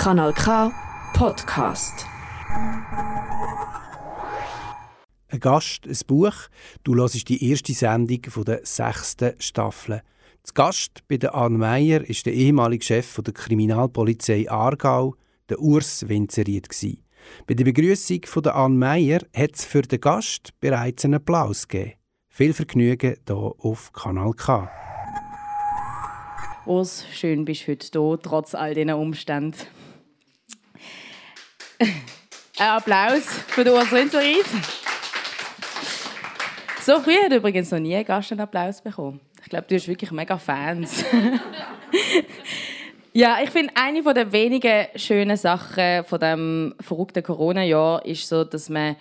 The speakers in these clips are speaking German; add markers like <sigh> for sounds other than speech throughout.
Kanal K Podcast. Ein Gast, ein Buch. Du hörst die erste Sendung der sechsten Staffel. Das Gast bei der Anne Meyer ist der ehemalige Chef der Kriminalpolizei Aargau, der Urs Winzeried. Bei der Begrüßung der Anne Meyer hat es für den Gast bereits einen Applaus gegeben. Viel Vergnügen hier auf Kanal K. Urs, schön bist du heute hier, trotz all diesen Umständen. Ein Applaus für den Urs Winzeried. So früh hat übrigens noch nie ein Gast einen Applaus bekommen. Ich glaube, du hast wirklich mega Fans. <laughs> ja, ich finde, eine der wenigen schönen Sachen von dem verrückten Corona-Jahr ist so, dass man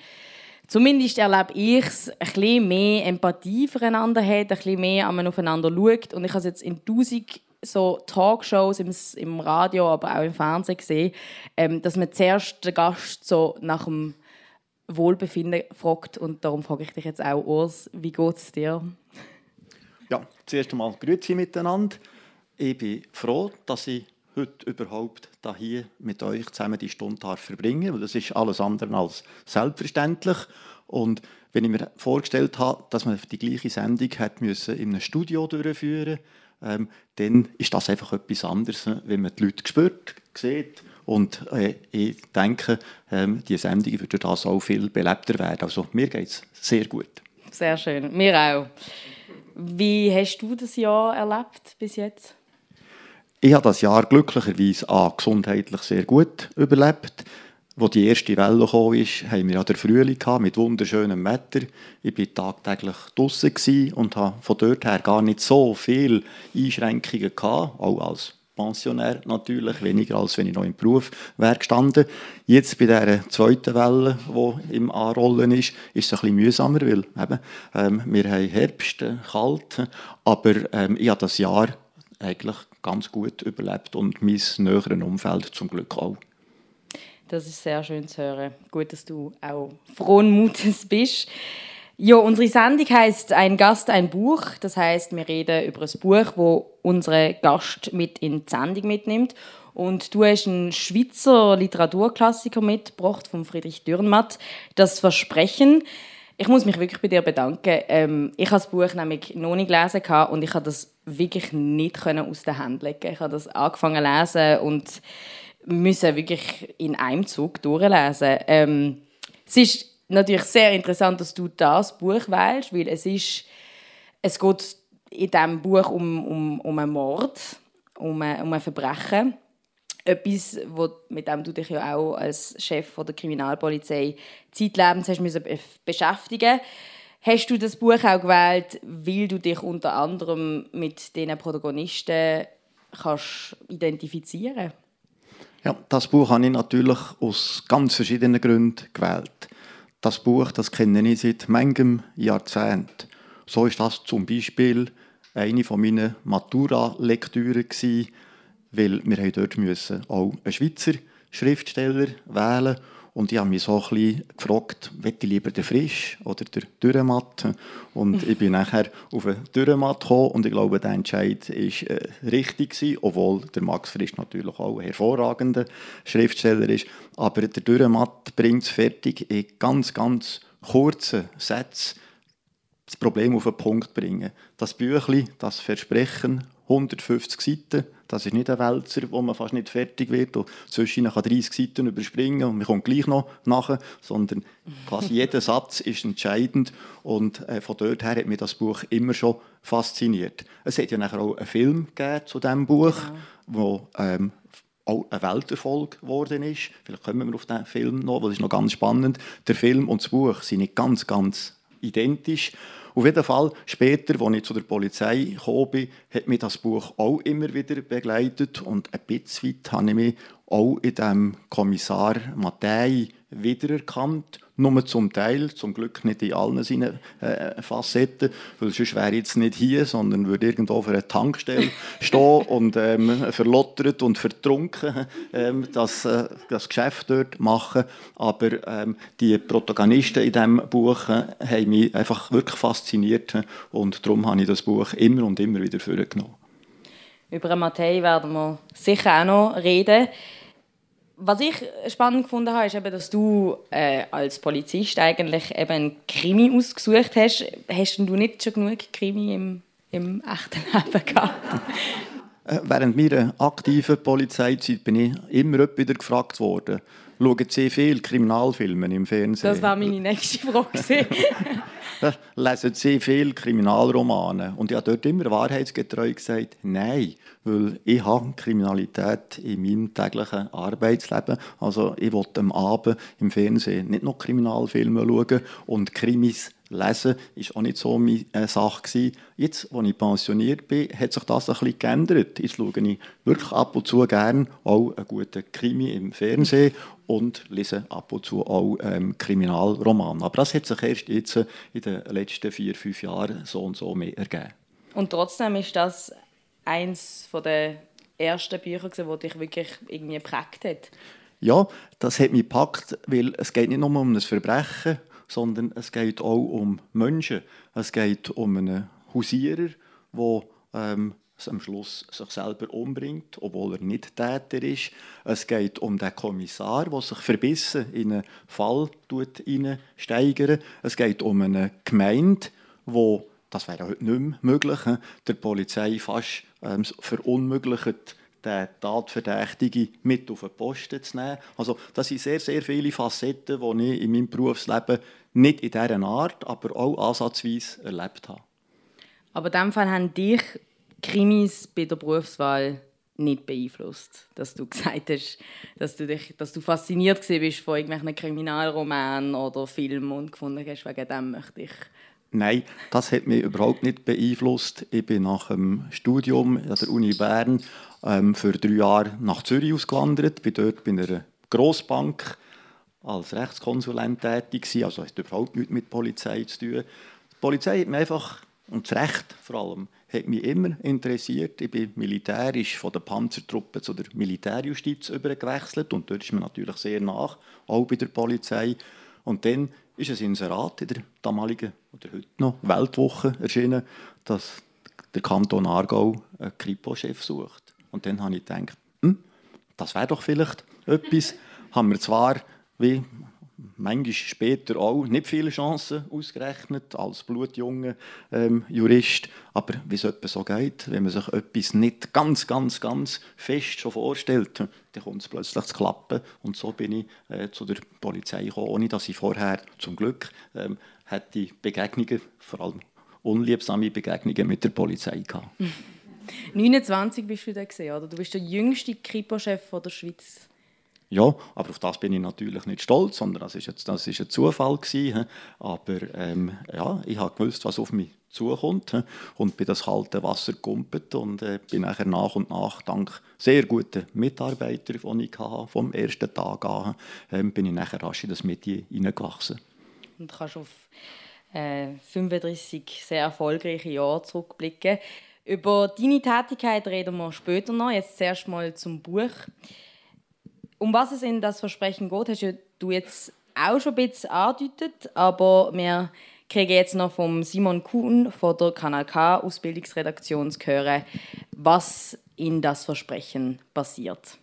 zumindest erlebe ich es, ein bisschen mehr Empathie füreinander hat, ein bisschen mehr aufeinander schaut. Und ich habe es jetzt in tausend so Talkshows im, im Radio, aber auch im Fernsehen gesehen, ähm, dass man zuerst den Gast so nach dem Wohlbefinden fragt. Und darum frage ich dich jetzt auch, Urs, wie geht es dir? Ja, zuerst einmal Grüezi miteinander. Ich bin froh, dass ich heute überhaupt hier mit euch zusammen die Stunde verbringen darf. Das ist alles andere als selbstverständlich. Und wenn ich mir vorgestellt habe, dass man die gleiche Sendung hat müssen in einem Studio durchführen ähm, dann ist das einfach etwas anderes, wenn man die Leute spürt, sieht. Und äh, ich denke, ähm, die Sendung würde das auch viel belebter werden. Also mir geht es sehr gut. Sehr schön, mir auch. Wie hast du das Jahr erlebt bis jetzt? Ich habe das Jahr glücklicherweise auch gesundheitlich sehr gut überlebt. Als die erste Welle kam, haben wir ja den Frühling mit wunderschönem Wetter. Ich war tagtäglich draußen und hatte von dort her gar nicht so viele Einschränkungen, gehabt, auch als Pensionär natürlich, weniger als wenn ich noch im Beruf wäre gestanden. Jetzt bei dieser zweiten Welle, die im Anrollen ist, ist es ein bisschen mühsamer, weil eben, ähm, wir haben Herbst, äh, kalt, aber ähm, ich habe das Jahr eigentlich ganz gut überlebt und mein näheres Umfeld zum Glück auch. Das ist sehr schön zu hören. Gut, dass du auch frohen Mutes bist. Ja, unsere Sendung heißt Ein Gast, ein Buch. Das heißt, wir reden über ein Buch, wo unsere Gast mit in die Sendung mitnimmt. Und du hast einen Schweizer Literaturklassiker mitgebracht von Friedrich Dürrenmatt, das Versprechen. Ich muss mich wirklich bei dir bedanken. Ähm, ich habe das Buch nämlich noch nicht gelesen und ich habe das wirklich nicht aus den Händen legen. Ich habe das angefangen zu lesen und müssen wirklich in einem Zug durchlesen. Ähm, es ist natürlich sehr interessant, dass du das Buch wählst, weil es ist, es geht in diesem Buch um, um, um einen Mord, um ein, um ein Verbrechen. Etwas, wo, mit dem du dich ja auch als Chef der Kriminalpolizei zeitlebens hast müssen beschäftigen Hast du das Buch auch gewählt, weil du dich unter anderem mit diesen Protagonisten kannst identifizieren Ja, das Buch habe ich natürlich aus ganz verschiedenen Gründen gewählt. Das Buch, das kenne ich seit manchem Jahrzehnt. So ist das zum Beispiel eine von meinen Matura-Lektüren weil wir dort müssen auch einen Schweizer Schriftsteller wählen und ich habe mich so ein bisschen gefragt, will ich lieber den Frisch oder den Dürrematt? Und ich bin nachher auf den Dürrematt gekommen und ich glaube, der Entscheid war äh, richtig gewesen, obwohl der Max Frisch natürlich auch ein hervorragender Schriftsteller ist. Aber der Dürrematt bringt es fertig, in ganz, ganz kurzen Sätzen das Problem auf den Punkt bringen. Das Büchlein, das Versprechen, 150 Seiten, das ist nicht ein Wälzer, wo man fast nicht fertig wird und zwischen kann 30 Seiten überspringen und man kommt gleich noch nachher, sondern quasi jeder Satz ist entscheidend und äh, von dort her hat mich das Buch immer schon fasziniert. Es hat ja nachher auch einen Film gegeben zu diesem Buch, ja. wo ähm, auch ein Welterfolg geworden ist. Vielleicht kommen wir auf den Film noch, weil das ist noch ganz spannend. Der Film und das Buch sind nicht ganz, ganz identisch. Auf jeden Fall, später, als ich zu der Polizei gekommen hat mich das Buch auch immer wieder begleitet. Und ein bisschen weit habe ich mich auch in dem Kommissar Mattei wiedererkannt. Nur zum Teil, zum Glück nicht in allen seinen äh, Facetten, weil sonst wäre ich jetzt nicht hier, sondern würde irgendwo auf einer Tankstelle <laughs> stehen und ähm, verlottert und vertrunken ähm, das, äh, das Geschäft dort machen. Aber ähm, die Protagonisten in diesem Buch äh, haben mich einfach wirklich fasziniert und darum habe ich das Buch immer und immer wieder vorgenommen. Über Mattei werden wir sicher auch noch reden. Was ich spannend gefunden habe, ist eben, dass du äh, als Polizist eigentlich eben einen Krimi ausgesucht hast. Hast du nicht schon genug Krimi im, im echten <laughs> Leben gehabt? Äh, während meiner aktiven Polizeizeit bin ich immer wieder gefragt worden, schauen Sie viele Kriminalfilme im Fernsehen? Das war meine nächste Frage. <laughs> lesen Sie viele Kriminalromane? Und ich habe dort immer wahrheitsgetreu gesagt, nein, weil ich habe Kriminalität in meinem täglichen Arbeitsleben. Also ich wollte am Abend im Fernsehen nicht noch Kriminalfilme schauen und Krimis Lesen war auch nicht so meine äh, Sache. Gewesen. Jetzt, als ich pensioniert bin, hat sich das ein bisschen geändert. Jetzt schaue ich wirklich ab und zu gerne auch einen guten Krimi im Fernsehen und lese ab und zu auch ähm, Kriminalroman. Aber das hat sich erst jetzt in den letzten vier, fünf Jahren so und so mehr ergeben. Und trotzdem ist das eins der ersten Bücher, die dich wirklich irgendwie geprägt hat. Ja, das hat mich gepackt, weil es geht nicht nur um ein Verbrechen sondern es geht auch um Menschen. Es geht um einen Hausierer, der ähm, am Schluss sich selber umbringt, obwohl er nicht Täter ist. Es geht um den Kommissar, der sich verbissen in einen Fall steigert. Es geht um eine Gemeinde, wo das wäre heute nicht mehr möglich, der Polizei fast ähm, verunmöglicht, den Tatverdächtigen mit auf den Posten zu nehmen. Also das sind sehr, sehr viele Facetten, die ich in meinem Berufsleben nicht in dieser Art, aber auch ansatzweise erlebt habe. Aber in diesem Fall haben dich Krimis bei der Berufswahl nicht beeinflusst, dass du <laughs> gesagt hast, dass du, dich, dass du fasziniert bist von irgendwelchen Kriminalromanen oder Filmen und gefunden hast, wegen dem möchte ich Nein, das hat mich überhaupt nicht beeinflusst. Ich bin nach dem Studium an der Uni Bern ähm, für drei Jahre nach Zürich ausgewandert. Bin dort bei einer Grossbank als Rechtskonsulent tätig gewesen. Also hat überhaupt nichts mit Polizei zu tun. Die Polizei hat mich einfach, und das Recht vor allem, hat mich immer interessiert. Ich bin militärisch von der Panzertruppe zu der Militärjustiz übergewechselt und dort ist mir natürlich sehr nach, auch bei der Polizei. Und dann ist ein Inserat in der damaligen oder heute noch Weltwoche erschienen, dass der Kanton Aargau einen Kripo-Chef sucht. Und dann habe ich gedacht, hm, das wäre doch vielleicht etwas. haben wir zwar wie manchmal später auch nicht viele Chancen ausgerechnet als blutjunger ähm, Jurist. Aber wie es etwa so geht, wenn man sich etwas nicht ganz, ganz, ganz fest schon vorstellt, dann kommt es plötzlich zu klappen. Und so bin ich äh, zu der Polizei gekommen, ohne dass ich vorher zum Glück ähm, hätte Begegnungen, vor allem unliebsame Begegnungen mit der Polizei gehabt. <laughs> 29 bist du da gesehen, oder? Du bist der jüngste Kripo-Chef der Schweiz. Ja, aber auf das bin ich natürlich nicht stolz, sondern das ist, jetzt, das ist ein Zufall gewesen. Aber ähm, ja, ich habe gewusst, was auf mich zukommt und bin das kalte Wasser gekumpelt und äh, bin nachher nach und nach dank sehr guten Mitarbeitern, die ich hatte, vom ersten Tag an, äh, bin ich nachher rasch in das Medien hineingewachsen. Und kannst auf äh, 35 sehr erfolgreiche Jahre zurückblicken. Über deine Tätigkeit reden wir später noch. Jetzt zuerst mal zum Buch. Um was es in das Versprechen geht, hast du jetzt auch schon ein bisschen angedeutet, aber wir kriegen jetzt noch vom Simon Kuhn von der Kanal K Ausbildungsredaktion zu hören, was in das Versprechen passiert.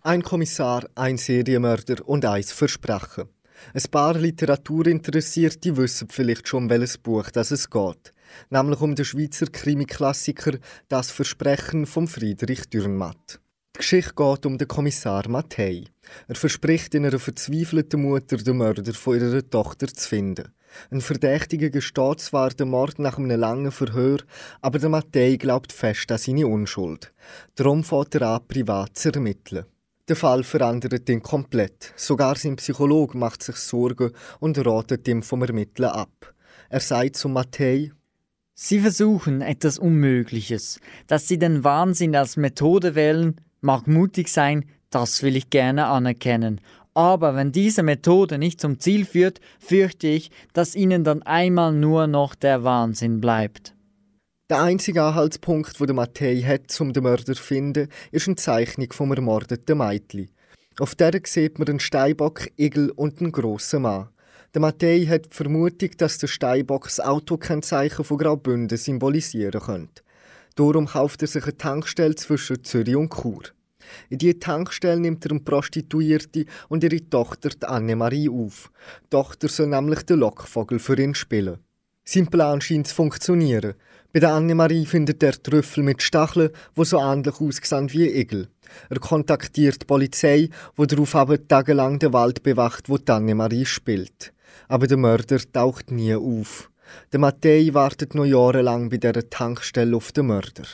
Ein Kommissar, ein Serienmörder und ein Versprechen. Ein paar Literaturinteressierte wissen vielleicht schon, welches Buch das es geht. Nämlich um den Schweizer Krimi-Klassiker Das Versprechen von Friedrich Dürrenmatt. Die Geschichte geht um den Kommissar Mattei. Er verspricht in einer verzweifelten Mutter, den Mörder von ihrer Tochter zu finden. Ein Verdächtiger gesteht zwar den Mord nach einem langen Verhör, aber der Mattei glaubt fest an seine Unschuld. Darum fährt er an, privat zu ermitteln. Der Fall verändert ihn komplett. Sogar sein Psychologe macht sich Sorgen und ratet ihm vom Ermitteln ab. Er sagt zu Mattei, Sie versuchen etwas Unmögliches, dass Sie den Wahnsinn als Methode wählen, mag mutig sein, das will ich gerne anerkennen. Aber wenn diese Methode nicht zum Ziel führt, fürchte ich, dass ihnen dann einmal nur noch der Wahnsinn bleibt. Der einzige Anhaltspunkt, den Mattei hat, um den Mörder zu finden, ist eine Zeichnung vom ermordeten Mädchen. Auf der sieht man einen Steinbock, Igel und einen grossen Mann. Der Mattei hat die Vermutung, dass der Steinbock das Autokennzeichen von Graubünden symbolisieren könnte. Darum kauft er sich eine Tankstelle zwischen Zürich und Chur. In die Tankstelle nimmt er eine Prostituierte und ihre Tochter Annemarie auf. Die Tochter soll nämlich den Lockvogel für ihn spielen. Sein Plan scheint zu funktionieren. Bei der Annemarie findet er Trüffel mit Stacheln, die so ähnlich aussehen wie Igel. Er kontaktiert die Polizei, die darauf aber tagelang den Wald bewacht, wo Annemarie spielt. Aber der Mörder taucht nie auf. Der Mattei wartet noch jahrelang bei dieser Tankstelle auf den Mörder.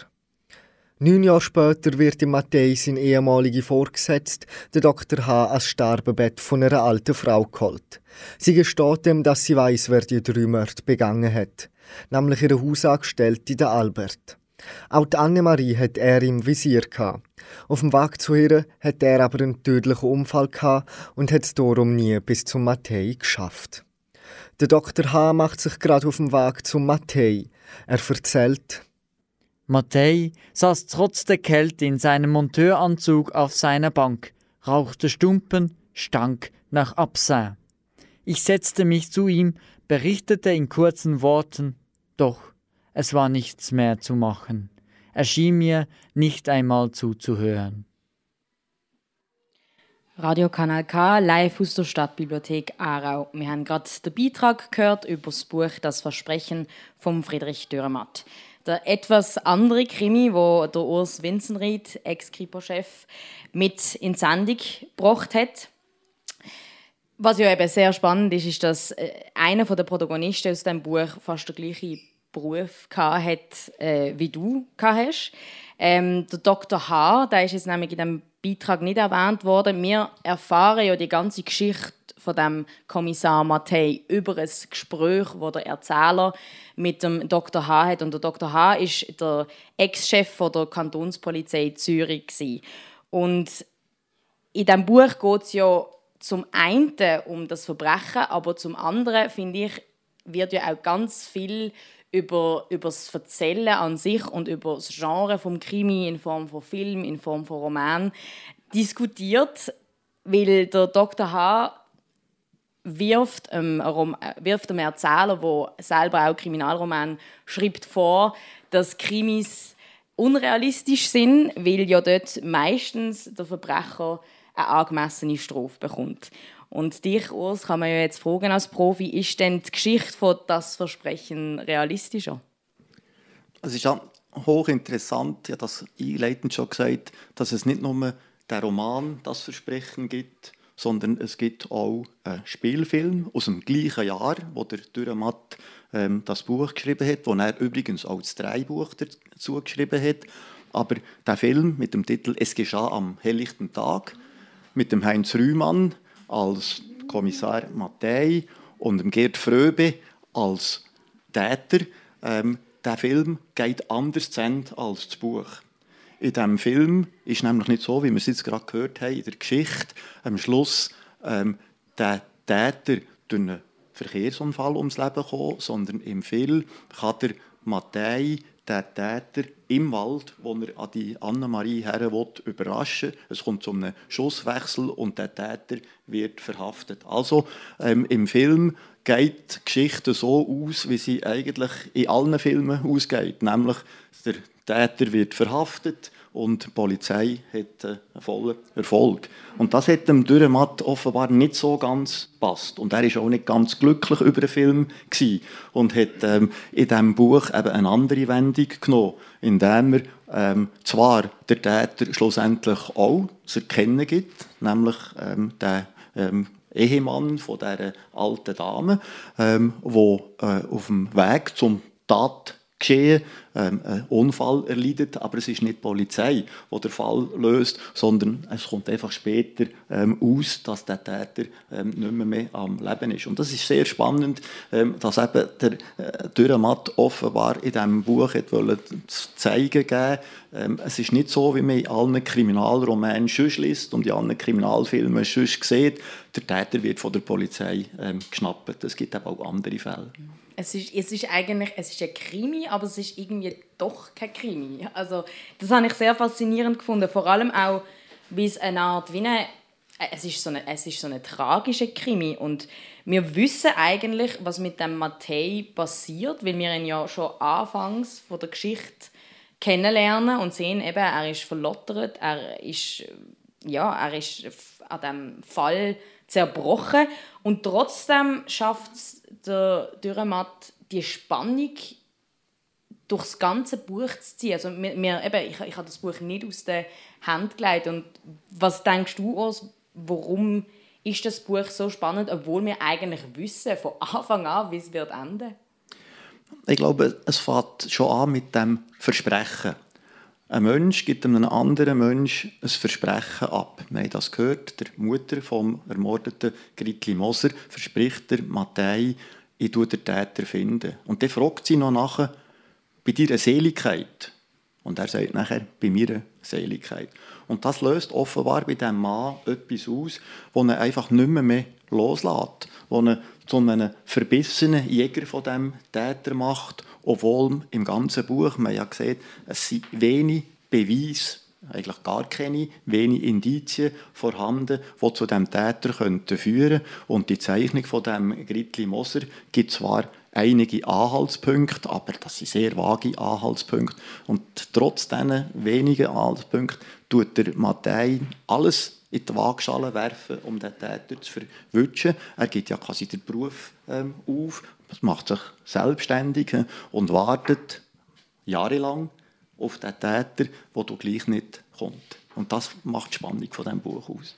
Neun Jahre später wird im Mattei sein ehemaliger Vorgesetzt, der Dr. H., ans Sterbebett von einer alten Frau geholt. Sie gesteht ihm, dass sie weiß, wer die drei Morde begangen hat, nämlich ihre Hausangestellte, der Albert. Auch die Annemarie hat er im Visier gehabt. Auf dem Weg zu ihr hat er aber einen tödlichen Unfall gehabt und hat es darum nie bis zum Mattei geschafft. Der Dr. H. macht sich gerade auf dem Weg zum Mattei. Er erzählt, Mattei saß trotz der Kälte in seinem Monteuranzug auf seiner Bank, rauchte Stumpen, stank nach Absin. Ich setzte mich zu ihm, berichtete in kurzen Worten, doch es war nichts mehr zu machen. Er schien mir nicht einmal zuzuhören. Radio Kanal K, live aus der Stadtbibliothek Aarau. Wir haben gerade den Beitrag gehört über das Buch Das Versprechen von Friedrich Dürrematt. Der etwas andere Krimi, wo der Urs Winzenried, Ex-Kripo-Chef, mit in die Sendung gebracht hat. Was ja eben sehr spannend ist, ist, dass äh, einer der Protagonisten aus dem Buch fast den gleichen Beruf hat äh, wie du hast. Ähm, der Dr. H., der ist jetzt nämlich in dem Beitrag nicht erwähnt worden. Wir erfahren ja die ganze Geschichte von dem Kommissar Mattei über ein Gespräch, wo der Erzähler mit dem Dr. H. hat. Und der Dr. H. ist der Ex-Chef der Kantonspolizei Zürich. Und in diesem Buch geht es ja zum einen um das Verbrechen, aber zum anderen, finde ich, wird ja auch ganz viel über, über das Erzählen an sich und über das Genre vom Krimi in Form von Film, in Form von Roman diskutiert, weil der Dr. H wirft, ähm, wirft einem Erzähler, der selber auch Kriminalroman schreibt, vor, dass Krimis unrealistisch sind, weil ja dort meistens der Verbrecher eine angemessene Strafe bekommt. Und dich, Urs, kann man ja jetzt fragen als Profi, ist denn die Geschichte von «Das Versprechen» realistischer? Es ist ja hochinteressant, ich habe das einleitend schon gesagt, dass es nicht nur den Roman «Das Versprechen» gibt, sondern es gibt auch einen Spielfilm aus dem gleichen Jahr, wo der Dürrematt ähm, das Buch geschrieben hat, wo er übrigens auch das Dreibuch dazu geschrieben hat. Aber der Film mit dem Titel Es geschah am helllichten Tag mit dem Heinz Rühmann als Kommissar Mattei und Gerd Fröbe als Täter. Ähm, der Film geht anders zu Ende als das Buch. In diesem Film ist nämlich nicht so, wie wir es jetzt gerade gehört haben, in der Geschichte am Schluss ähm, der Täter durch einen Verkehrsunfall ums Leben kommen, sondern im Film kann der Mattei der Täter im Wald, wo er an die Annemarie her will, überraschen. Es kommt zu einem Schusswechsel und der Täter wird verhaftet. Also ähm, im Film geht die Geschichte so aus, wie sie eigentlich in allen Filmen ausgeht, nämlich der Täter wird verhaftet und die Polizei hat einen vollen Erfolg. Und das hat dem Dürrematt offenbar nicht so ganz passt. Und er ist auch nicht ganz glücklich über den Film gewesen und hat ähm, in diesem Buch eben eine andere Wendung genommen, indem er ähm, zwar der Täter schlussendlich auch zu erkennen gibt, nämlich ähm, der ähm, Ehemann von dieser alten Dame, ähm, äh, auf dem Weg zum Tat geschehen, ähm, einen Unfall erleidet, aber es ist nicht die Polizei, die den Fall löst, sondern es kommt einfach später ähm, aus, dass der Täter ähm, nicht mehr, mehr am Leben ist. Und das ist sehr spannend, ähm, dass eben der äh, Dürrematt offenbar in diesem Buch wollen zeigen geben, ähm, es ist nicht so, wie man in allen Kriminalromanen schon liest und in allen Kriminalfilmen schon sieht, der Täter wird von der Polizei ähm, geschnappt. Es gibt aber auch andere Fälle. Es ist, es ist eigentlich es ist ein Krimi, aber es ist irgendwie doch kein Krimi. Also, das habe ich sehr faszinierend gefunden. Vor allem auch, wie es eine Art wie eine, es ist so eine, es ist so eine tragische Krimi und wir wissen eigentlich, was mit dem Mattei passiert, weil wir ihn ja schon anfangs von der Geschichte kennenlernen und sehen, eben, er ist verlottert, er ist, ja, er ist an diesem Fall zerbrochen und trotzdem schafft es der Dürrematt die Spannung durchs ganze Buch zu ziehen. Also mir, mir, eben, ich, ich habe das Buch nicht aus der Hand gelegt. Und was denkst du, Urs, warum ist das Buch so spannend, obwohl wir eigentlich wissen von <laughs> Anfang an, wie es wird enden? Ich glaube, es fängt schon an mit dem Versprechen. Ein Mensch gibt einem anderen Mensch ein Versprechen ab. Wir haben das gehört. Der Mutter vom ermordeten Gritli Moser verspricht der Matthäi, ich tue den Täter finden. Und dann fragt sie noch nachher, bei deiner Seligkeit. Und er sagt nachher, bei meiner Seligkeit. Und das löst offenbar bei diesem Mann etwas aus, das er einfach nicht mehr, mehr loslässt. Das er zu einem verbissenen Jäger von dem Täter macht, obwohl im ganzen Buch, man ja gesehen, es sind wenig Beweise, eigentlich gar keine, wenig Indizien vorhanden, die zu dem Täter könnten führen Und die Zeichnung von dem Gritli Moser gibt zwar einige Anhaltspunkte, aber das sind sehr vage Anhaltspunkte. Und trotz diesen wenigen Anhaltspunkten tut der Matthäi alles in die Waagschale werfen, um den Täter zu verwischen. Er gibt ja quasi den Beruf ähm, auf, macht sich selbstständig äh, und wartet jahrelang auf den Täter, der du gleich nicht kommt. Und das macht die Spannung von diesem Buch aus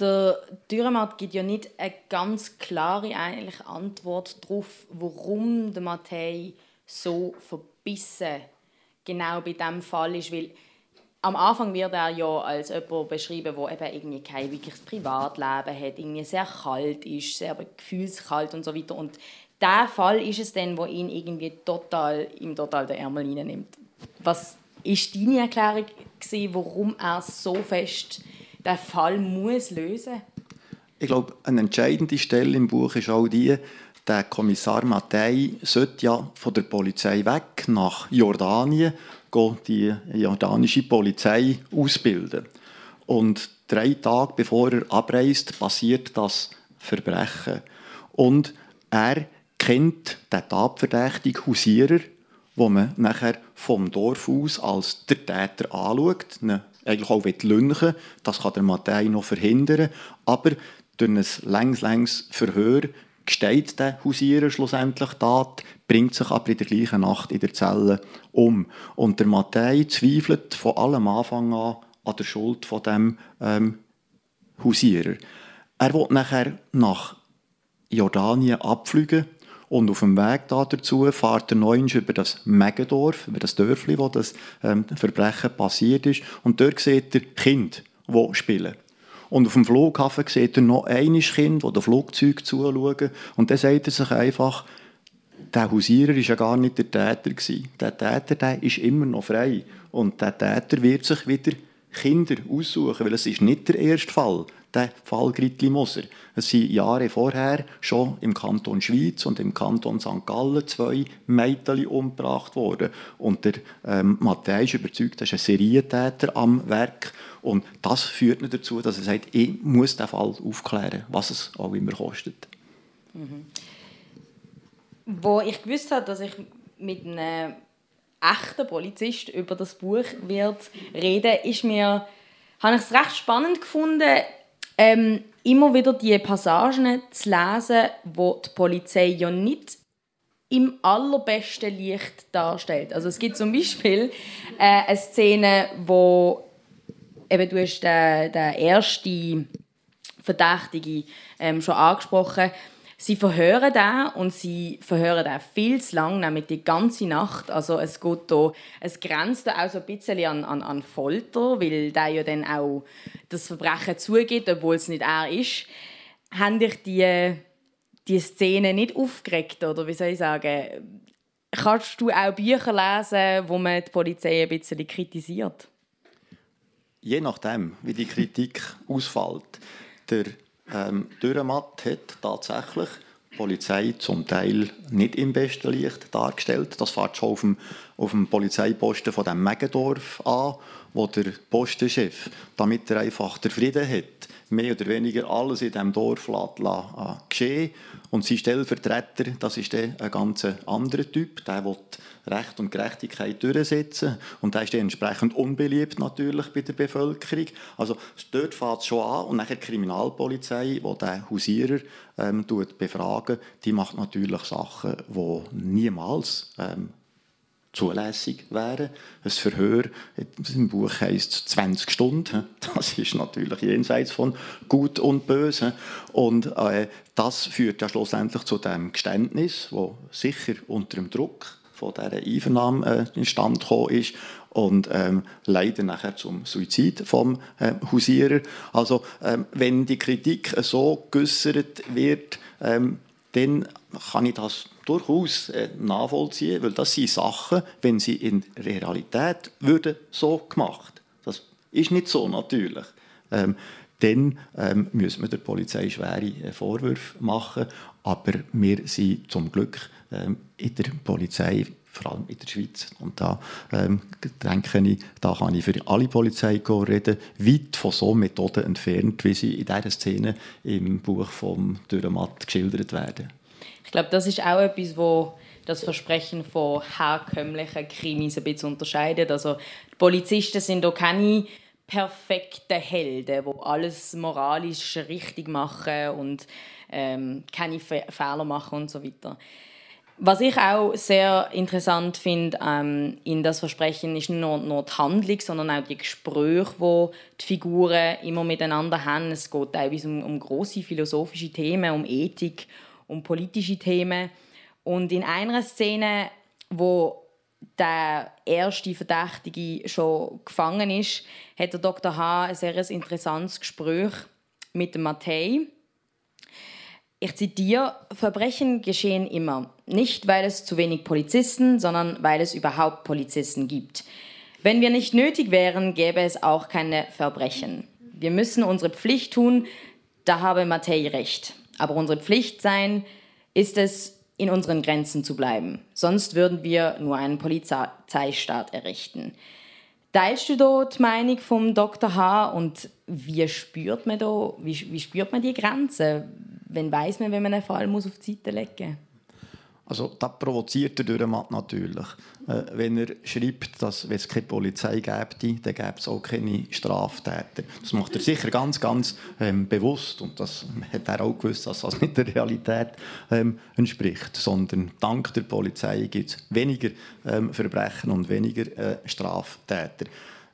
der Dürrematt gibt ja nicht eine ganz klare eigentlich Antwort darauf, warum der Matthäi so verbissen genau bei diesem Fall ist, weil am Anfang wird er ja als jemand beschrieben, der eben irgendwie kein wirkliches Privatleben hat, irgendwie sehr kalt ist, sehr gefühlskalt und so weiter. Und der Fall ist es dann, wo ihn irgendwie total, ihm total den Ärmel nimmt. Was ist deine Erklärung gewesen, warum er so fest den Fall muss lösen Ich glaube, eine entscheidende Stelle im Buch ist auch die, der Kommissar Mattei sollte ja von der Polizei weg nach Jordanien die jordanische Polizei ausbilden. Und drei Tage bevor er abreist, passiert das Verbrechen. Und er kennt den tatverdächtigen Hausierer, wo man nachher vom Dorf aus als der Täter anschaut, eigentlich auch lünchen Das kann der Matthäi noch verhindern. Aber durch ein längs, längs Verhör gesteht der Hausierer schlussendlich Tat, bringt sich aber in der gleichen Nacht in der Zelle um. Und der Matthäi zweifelt von allem Anfang an an der Schuld von dem ähm, Hausierer. Er will nachher nach Jordanien abfliegen und auf dem Weg dazu fährt er neunst über das Megendorf, über das Dörfli, wo das ähm, Verbrechen passiert ist. Und dort sieht er Kinder, die spielen. Und auf dem Flughafen sieht er noch ein Kind, das dem Flugzeug zuschauen. Und dann sagt er sich einfach, der Hausierer war ja gar nicht der Täter. Der Täter der ist immer noch frei. Und der Täter wird sich wieder Kinder aussuchen, weil es ist nicht der erste Fall der Fall Gritli Moser. Es sind Jahre vorher schon im Kanton Schweiz und im Kanton St. Gallen zwei Mädchen umgebracht worden. Und der ähm, Matthäus ist überzeugt, dass ein Serientäter am Werk und das führt ihn dazu, dass er sagt, ich muss den Fall aufklären, was es auch immer kostet. Mhm. Wo ich gewusst habe, dass ich mit einem echten Polizist über das Buch wird reden, ist mir habe ich es recht spannend gefunden, ähm, immer wieder die Passagen zu lesen, wo die Polizei ja nicht im allerbesten Licht darstellt. Also es gibt zum Beispiel äh, eine Szene, wo eben du hast den, den ersten Verdächtige ähm, schon angesprochen Sie verhören da und sie verhören da viel zu lang, nämlich die ganze Nacht. Also es geht da, es grenzt da auch so ein bisschen an, an, an Folter, weil der ja dann auch das Verbrechen zugeht, obwohl es nicht er ist. Haben dich die, die Szene nicht aufgeregt oder wie soll ich sagen? Kannst du auch Bücher lesen, wo man die Polizei ein bisschen kritisiert? Je nachdem, wie die Kritik <laughs> ausfällt. Der ähm, Dürrematt hat tatsächlich die Polizei zum Teil nicht im besten Licht dargestellt. Das fährt schon auf dem, auf dem Polizeiposten von dem Megendorf an, wo der Postenchef, damit er einfach den Frieden hat, mehr oder weniger alles in diesem Dorf lassen, lassen, geschehen und sein Stellvertreter, das ist dann ein ganz anderer Typ, der will Recht und Gerechtigkeit durchsetzen und der ist entsprechend unbeliebt natürlich bei der Bevölkerung. Also dort fängt es schon an und nachher die Kriminalpolizei, die den Hausierer ähm, befragen, die macht natürlich Sachen, die niemals ähm, zulässig wären. Ein Verhör im Buch heisst 20 Stunden. <laughs> Das ist natürlich jenseits von Gut und Böse. Und äh, das führt ja schlussendlich zu dem Geständnis, wo sicher unter dem Druck von dieser Einvernahme äh, instand gekommen ist und ähm, leider nachher zum Suizid vom äh, Hausierer. Also ähm, wenn die Kritik so geäußert wird, ähm, dann kann ich das durchaus äh, nachvollziehen, weil das sind Sachen, wenn sie in Realität würden so gemacht, das ist nicht so natürlich, ähm, dann ähm, müssen wir der Polizei schwere äh, Vorwürfe machen, aber wir sind zum Glück ähm, in der Polizei vor allem in der Schweiz. Und da ähm, denke ich, da kann ich für alle Polizei reden, weit von so Methoden entfernt, wie sie in dieser Szene im Buch von Dürrematt geschildert werden. Ich glaube, das ist auch etwas, wo das Versprechen von herkömmlichen Krimis ein bisschen unterscheidet. Also die Polizisten sind auch keine perfekten Helden, die alles moralisch richtig machen und ähm, keine Fe Fehler machen und so weiter. Was ich auch sehr interessant finde ähm, in das Versprechen ist nicht nur, nur die Handlung, sondern auch die Gespräche, die die Figuren immer miteinander haben. Es geht teilweise um, um große philosophische Themen, um Ethik, um politische Themen. Und in einer Szene, wo der erste Verdächtige schon gefangen ist, hat der Dr. H. ein sehr interessantes Gespräch mit dem Mattei. Ich zitiere, Verbrechen geschehen immer. Nicht, weil es zu wenig Polizisten, sondern weil es überhaupt Polizisten gibt. Wenn wir nicht nötig wären, gäbe es auch keine Verbrechen. Wir müssen unsere Pflicht tun, da habe Mattei recht. Aber unsere Pflicht sein ist es, in unseren Grenzen zu bleiben. Sonst würden wir nur einen Polizeistaat errichten. Teilst du da die Meinung vom Dr. H. und wie spürt man da, wie, wie spürt man die Grenze? Wenn weiß man, wenn man einen Fall muss auf die Seite legen? Also das provoziert der Dürrematt natürlich. Äh, wenn er schreibt, dass wenn es keine Polizei gäbe, dann gäbe es auch keine Straftäter. Das macht er sicher ganz, ganz ähm, bewusst und das hat er auch gewusst, dass das nicht der Realität ähm, entspricht, sondern dank der Polizei gibt es weniger ähm, Verbrechen und weniger äh, Straftäter.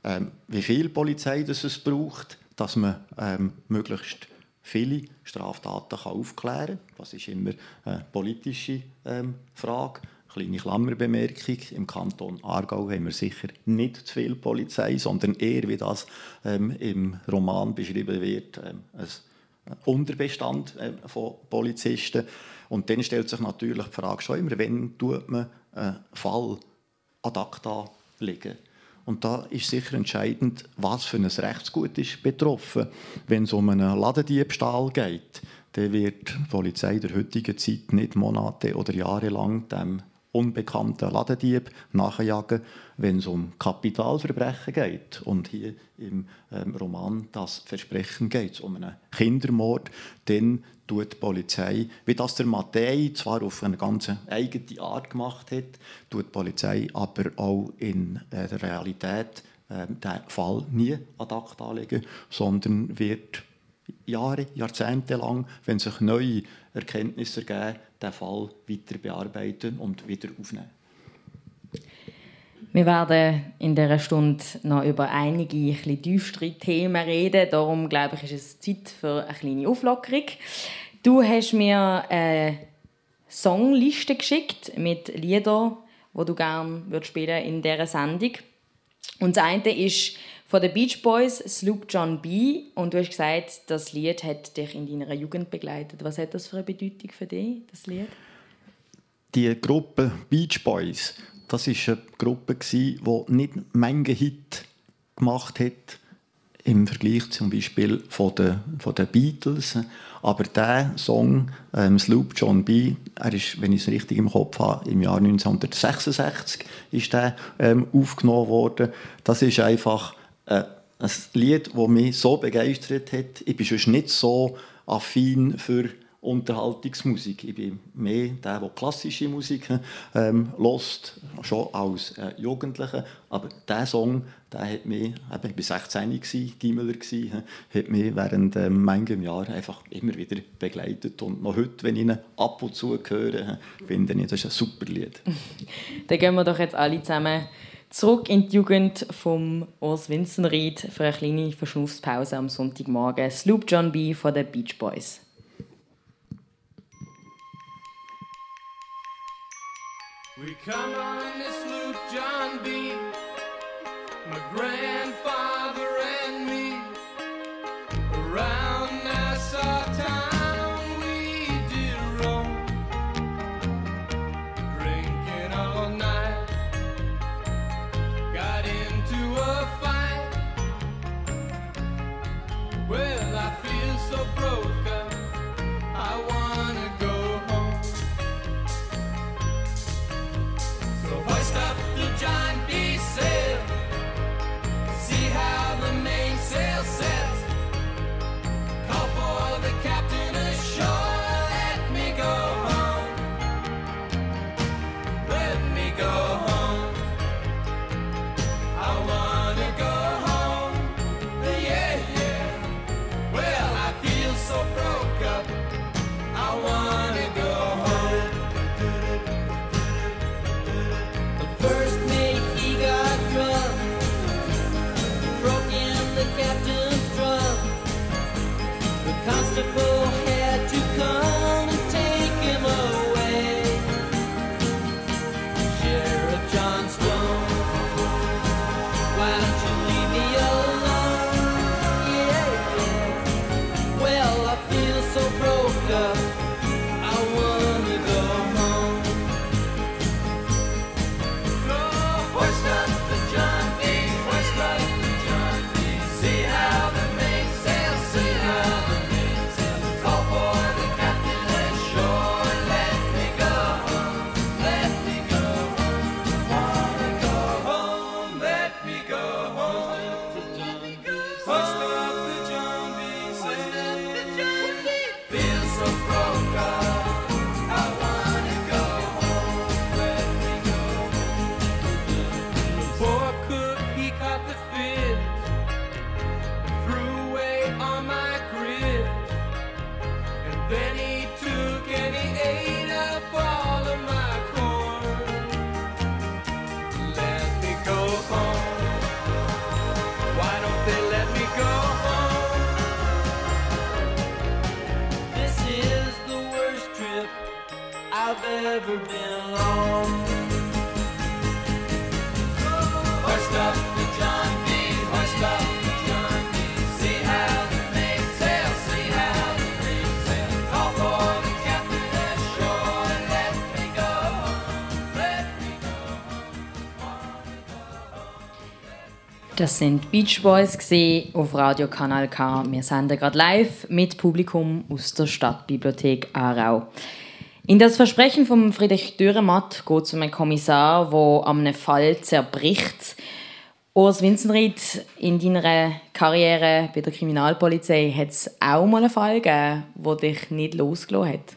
Ähm, wie viel Polizei das es braucht, dass man ähm, möglichst viele Straftaten kann aufklären kann. Das ist immer eine politische ähm, Frage. Kleine Klammerbemerkung. Im Kanton Aargau haben wir sicher nicht zu viel Polizei, sondern eher, wie das ähm, im Roman beschrieben wird, ähm, ein Unterbestand äh, von Polizisten. Und dann stellt sich natürlich die Frage schon immer, wenn tut man einen Fall ad acta legen und da ist sicher entscheidend, was für ein Rechtsgut ist betroffen. Wenn es um einen Ladendiebstahl geht, dann wird die Polizei der heutigen Zeit nicht Monate oder Jahre lang dem unbekannten Ladendieb nachjagen, wenn es um Kapitalverbrechen geht. Und hier im ähm, Roman das Versprechen geht, um einen Kindermord, dann tut die Polizei, wie das der Mattei zwar auf eine ganz eigene Art gemacht hat, tut die Polizei aber auch in äh, der Realität äh, den Fall nie ad acta anlegen, sondern wird Jahre, Jahrzehnte lang, wenn sich neue Erkenntnisse ergeben, den Fall weiter bearbeiten und wieder aufnehmen. Wir werden in dieser Stunde noch über einige ein tiefere Themen reden. Darum glaube ich, ist es Zeit für eine kleine Auflockerung. Du hast mir eine Songliste geschickt mit Liedern, die du gerne spielen in dieser Sendung. Und das eine ist von den Beach Boys, Sloop John B. Und du hast gesagt, das Lied hat dich in deiner Jugend begleitet. Was hat das für eine Bedeutung für dich, das Lied? Die Gruppe Beach Boys, das ist eine Gruppe, die nicht Menge Hit gemacht hat im Vergleich zum Beispiel von den, von den Beatles. Aber der Song, ähm, Sloop John B., er ist, wenn ich es richtig im Kopf habe, im Jahr 1966 ist der ähm, aufgenommen worden. Das ist einfach äh, ein Lied, das mich so begeistert hat. Ich bin schon nicht so affin für Unterhaltungsmusik. Ich bin mehr der, der klassische Musik ähm, schon als äh, Jugendlicher. Aber dieser Song, der hat mich, eben, ich war 16 Gimmeler, hat mich während ähm, manchem Jahr einfach immer wieder begleitet. Und noch heute, wenn ich ihn ab und zu höre, finde ich, das ist ein super Lied. <laughs> Dann gehen wir doch jetzt alle zusammen zurück in die Jugend vom Urs Winzenried für eine kleine Verschnaufspause am Sonntagmorgen. Sloop John B. von den Beach Boys. We come on this sloop, John B. My grandfather Das sind Beach Boys auf Radio Kanal K. Wir senden gerade live mit Publikum aus der Stadtbibliothek Aarau. In das Versprechen von Friedrich Dürrematt geht es um einen Kommissar, der am einem Fall zerbricht. Urs Winzenried, in deiner Karriere bei der Kriminalpolizei hat es auch mal einen Fall gegeben, der dich nicht losgelassen hat?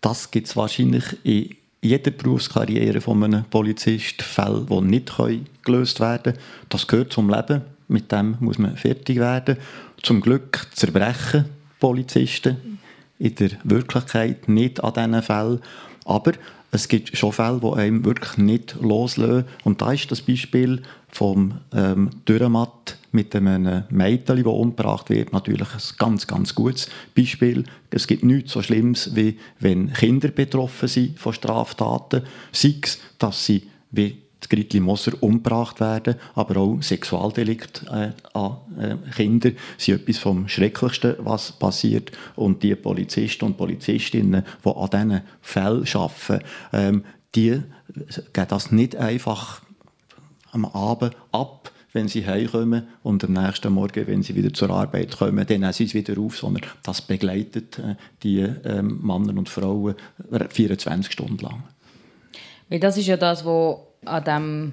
Das gibt es wahrscheinlich in jeder Berufskarriere von einem Polizist Fälle, die nicht gelöst werden können. Das gehört zum Leben. Mit dem muss man fertig werden. Zum Glück zerbrechen Polizisten in der Wirklichkeit nicht an diesen Fällen. Aber es gibt schon Fälle, die einem wirklich nicht loslösen. Und da ist das Beispiel vom ähm, Dürrematt mit einem Mädchen, das umgebracht wird, natürlich ein ganz, ganz gutes Beispiel. Es gibt nichts so Schlimmes, wie wenn Kinder betroffen sind von Straftaten. Sei es, dass sie wie Gritli Moser umgebracht werden, aber auch Sexualdelikte äh, an äh, Kindern sind etwas vom Schrecklichsten, was passiert. Und die Polizisten und Polizistinnen, die an diesen Fällen arbeiten, ähm, die geben das nicht einfach am Abend ab, wenn sie heimkommen und am nächsten Morgen, wenn sie wieder zur Arbeit kommen, dann nehmen sie es wieder auf, sondern das begleitet äh, die ähm, Männer und Frauen 24 Stunden lang. Weil das ist ja das, was an dem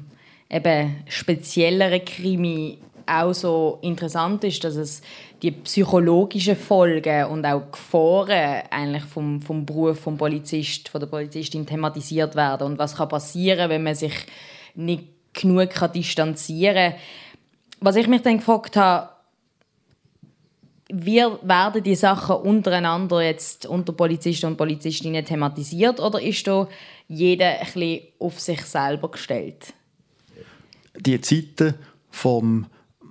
eben spezielleren Krimi auch so interessant ist, dass es die psychologischen Folgen und auch Gefahren eigentlich vom, vom Beruf vom Polizist, von der Polizistin thematisiert werden und was kann passieren, wenn man sich nicht genug kann distanzieren kann. Was ich mich dann gefragt habe, wie werden die Sachen untereinander jetzt unter Polizisten und Polizistinnen thematisiert oder ist da jeder ein bisschen auf sich selber gestellt? Die Zeiten vom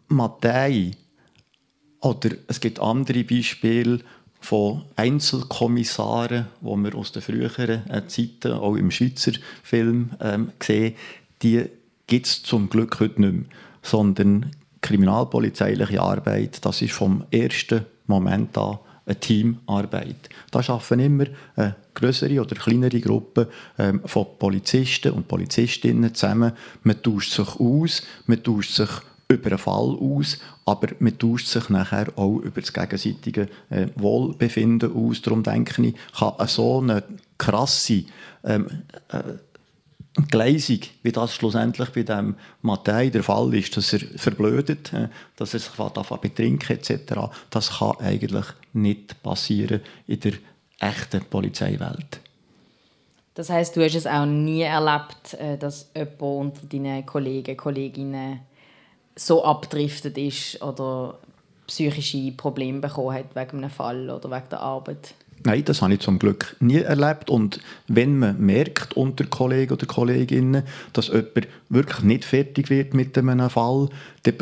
Matthäi oder es gibt andere Beispiele von Einzelkommissaren, die wir aus den früheren Zeiten, auch im Schweizer Film, ähm, sehen, die gibt es zum Glück heute nicht mehr. Sondern kriminalpolizeiliche Arbeit, das ist vom ersten Moment an eine Teamarbeit. Da arbeiten immer eine größere oder kleinere Gruppen ähm, von Polizisten und Polizistinnen zusammen. Man tauscht sich aus, man tauscht sich über einen Fall aus, aber man tauscht sich nachher auch über das gegenseitige äh, Wohlbefinden aus. Darum denke ich, kann so eine krasse ähm, äh, Gleisung, wie das schlussendlich bei dem Matthäi der Fall ist, dass er verblödet, äh, dass er sich davon betrinkt etc., das kann eigentlich nicht passieren in der echten Polizeiwelt. Das heißt, du hast es auch nie erlebt, äh, dass jemand unter deinen Kollegen, Kolleginnen so abdriftet ist oder psychische Probleme bekommen hat wegen einem Fall oder wegen der Arbeit? Nein, das habe ich zum Glück nie erlebt. Und wenn man merkt unter Kollegen oder Kolleginnen, dass jemand wirklich nicht fertig wird mit einem Fall, dann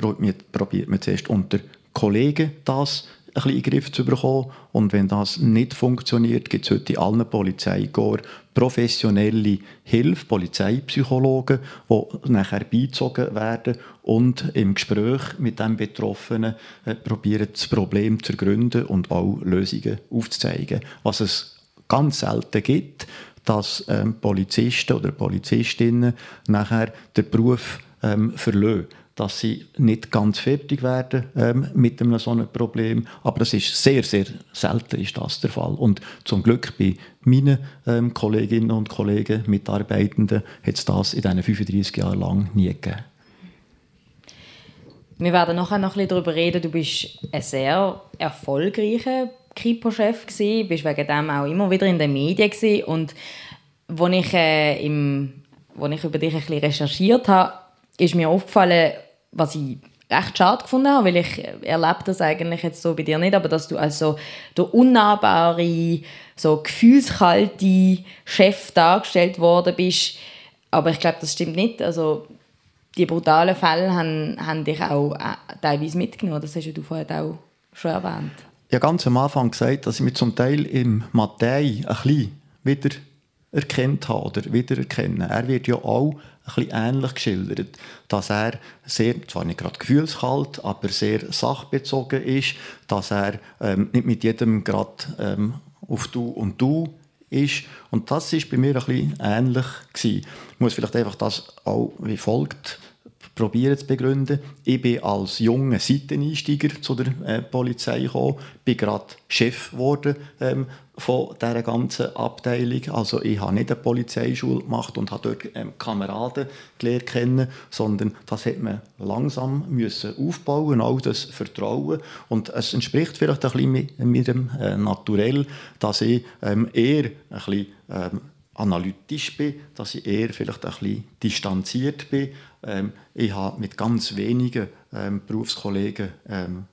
probiert man zuerst unter Kollegen das ein bisschen in den Griff zu bekommen. Und wenn das nicht funktioniert, gibt es heute in allen Polizeikorps professionelle Hilfe, Polizeipsychologen, die nachher beizogen werden und im Gespräch mit dem Betroffenen äh, probieren, das Problem zu ergründen und auch Lösungen aufzuzeigen. Was es ganz selten gibt, dass ähm, Polizisten oder Polizistinnen nachher den Beruf ähm, verlassen dass sie nicht ganz fertig werden ähm, mit einem so einem Problem. Aber das ist sehr, sehr selten ist das der Fall. Und zum Glück bei meinen ähm, Kolleginnen und Kollegen, Mitarbeitenden, hat es das in diesen 35 Jahren lang nie gegeben. Wir werden nachher noch ein bisschen darüber reden. Du bist ein sehr erfolgreicher Kripo-Chef gewesen, bist wegen dem auch immer wieder in den Medien gewesen. und als ich, äh, im, als ich über dich ein bisschen recherchiert habe, ist mir aufgefallen, was ich recht schade gefunden habe, weil ich erlebe das eigentlich jetzt so bei dir nicht, aber dass du also der unnahbare, so gefühlskalte Chef dargestellt worden bist. Aber ich glaube, das stimmt nicht. Also die brutalen Fälle haben, haben dich auch äh, teilweise mitgenommen. Das hast du vorhin auch schon erwähnt. Habe ganz am Anfang gesagt, dass ich mich zum Teil im Matthäi ein bisschen wieder habe oder wiedererkennen. Er wird ja auch bisschen ähnlich geschildert, dass er sehr, zwar nicht gerade gefühlskalt, aber sehr sachbezogen ist, dass er ähm, nicht mit jedem gerade ähm, auf Du und Du ist. Und das ist bei mir ein bisschen ähnlich gewesen. Ich muss vielleicht einfach das auch wie folgt probieren zu begründen. Ich bin als junger Seiteneinsteiger zu der äh, Polizei gekommen, bin gerade Chef geworden ähm, von dieser ganzen Abteilung. Also ich habe nicht eine Polizeischule gemacht und habe dort ähm, Kameraden gelernt kennen, sondern das hat man langsam müssen aufbauen, auch das Vertrauen. Und es entspricht vielleicht ein bisschen mit, dem äh, Naturell, dass ich ähm, eher ein bisschen ähm, analytisch bin, dass ich eher vielleicht ein bisschen distanziert bin. Ähm, ich habe mit ganz wenigen ähm, Berufskollegen ähm,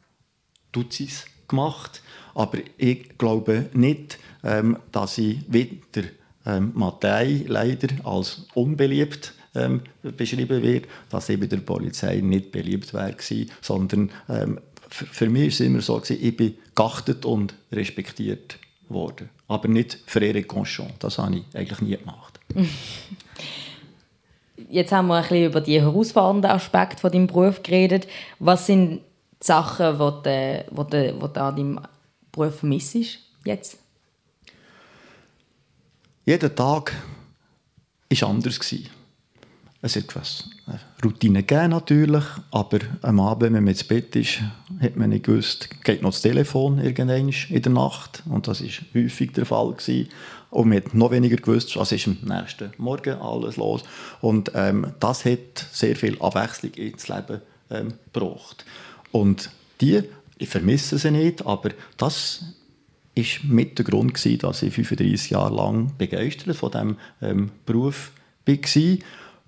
Dutzis gemacht, aber ich glaube nicht, ähm, dass ich wieder ähm, Matthäi leider als unbeliebt ähm, beschrieben wird, dass bei der Polizei nicht beliebt wäre, sondern ähm, für, mich war es immer so, gewesen, ich bin geachtet und respektiert worden. Aber nicht für ihre Conchon. Das habe ich eigentlich nie gemacht. <laughs> Jetzt haben wir ein bisschen über die herausfordernden Aspekte von deinem Beruf geredet. Was sind die Sachen, die du, die die du an deinem Beruf vermisst jetzt? Jeder Tag war anders. es hat etwas Routine gegeben natürlich, aber am Abend, wenn man ins Bett ist, hat man nicht gewusst, geht noch das Telefon irgendwann in der Nacht und das ist häufig der Fall gewesen. Und man hat noch weniger gewusst, was ist am nächsten Morgen alles los. Und ähm, das hat sehr viel Abwechslung ins Leben ähm, gebracht. Und die, ich vermisse sie nicht, aber das ist mit der Grund gewesen, dass ich 35 Jahre lang begeistert von diesem ähm, Beruf war.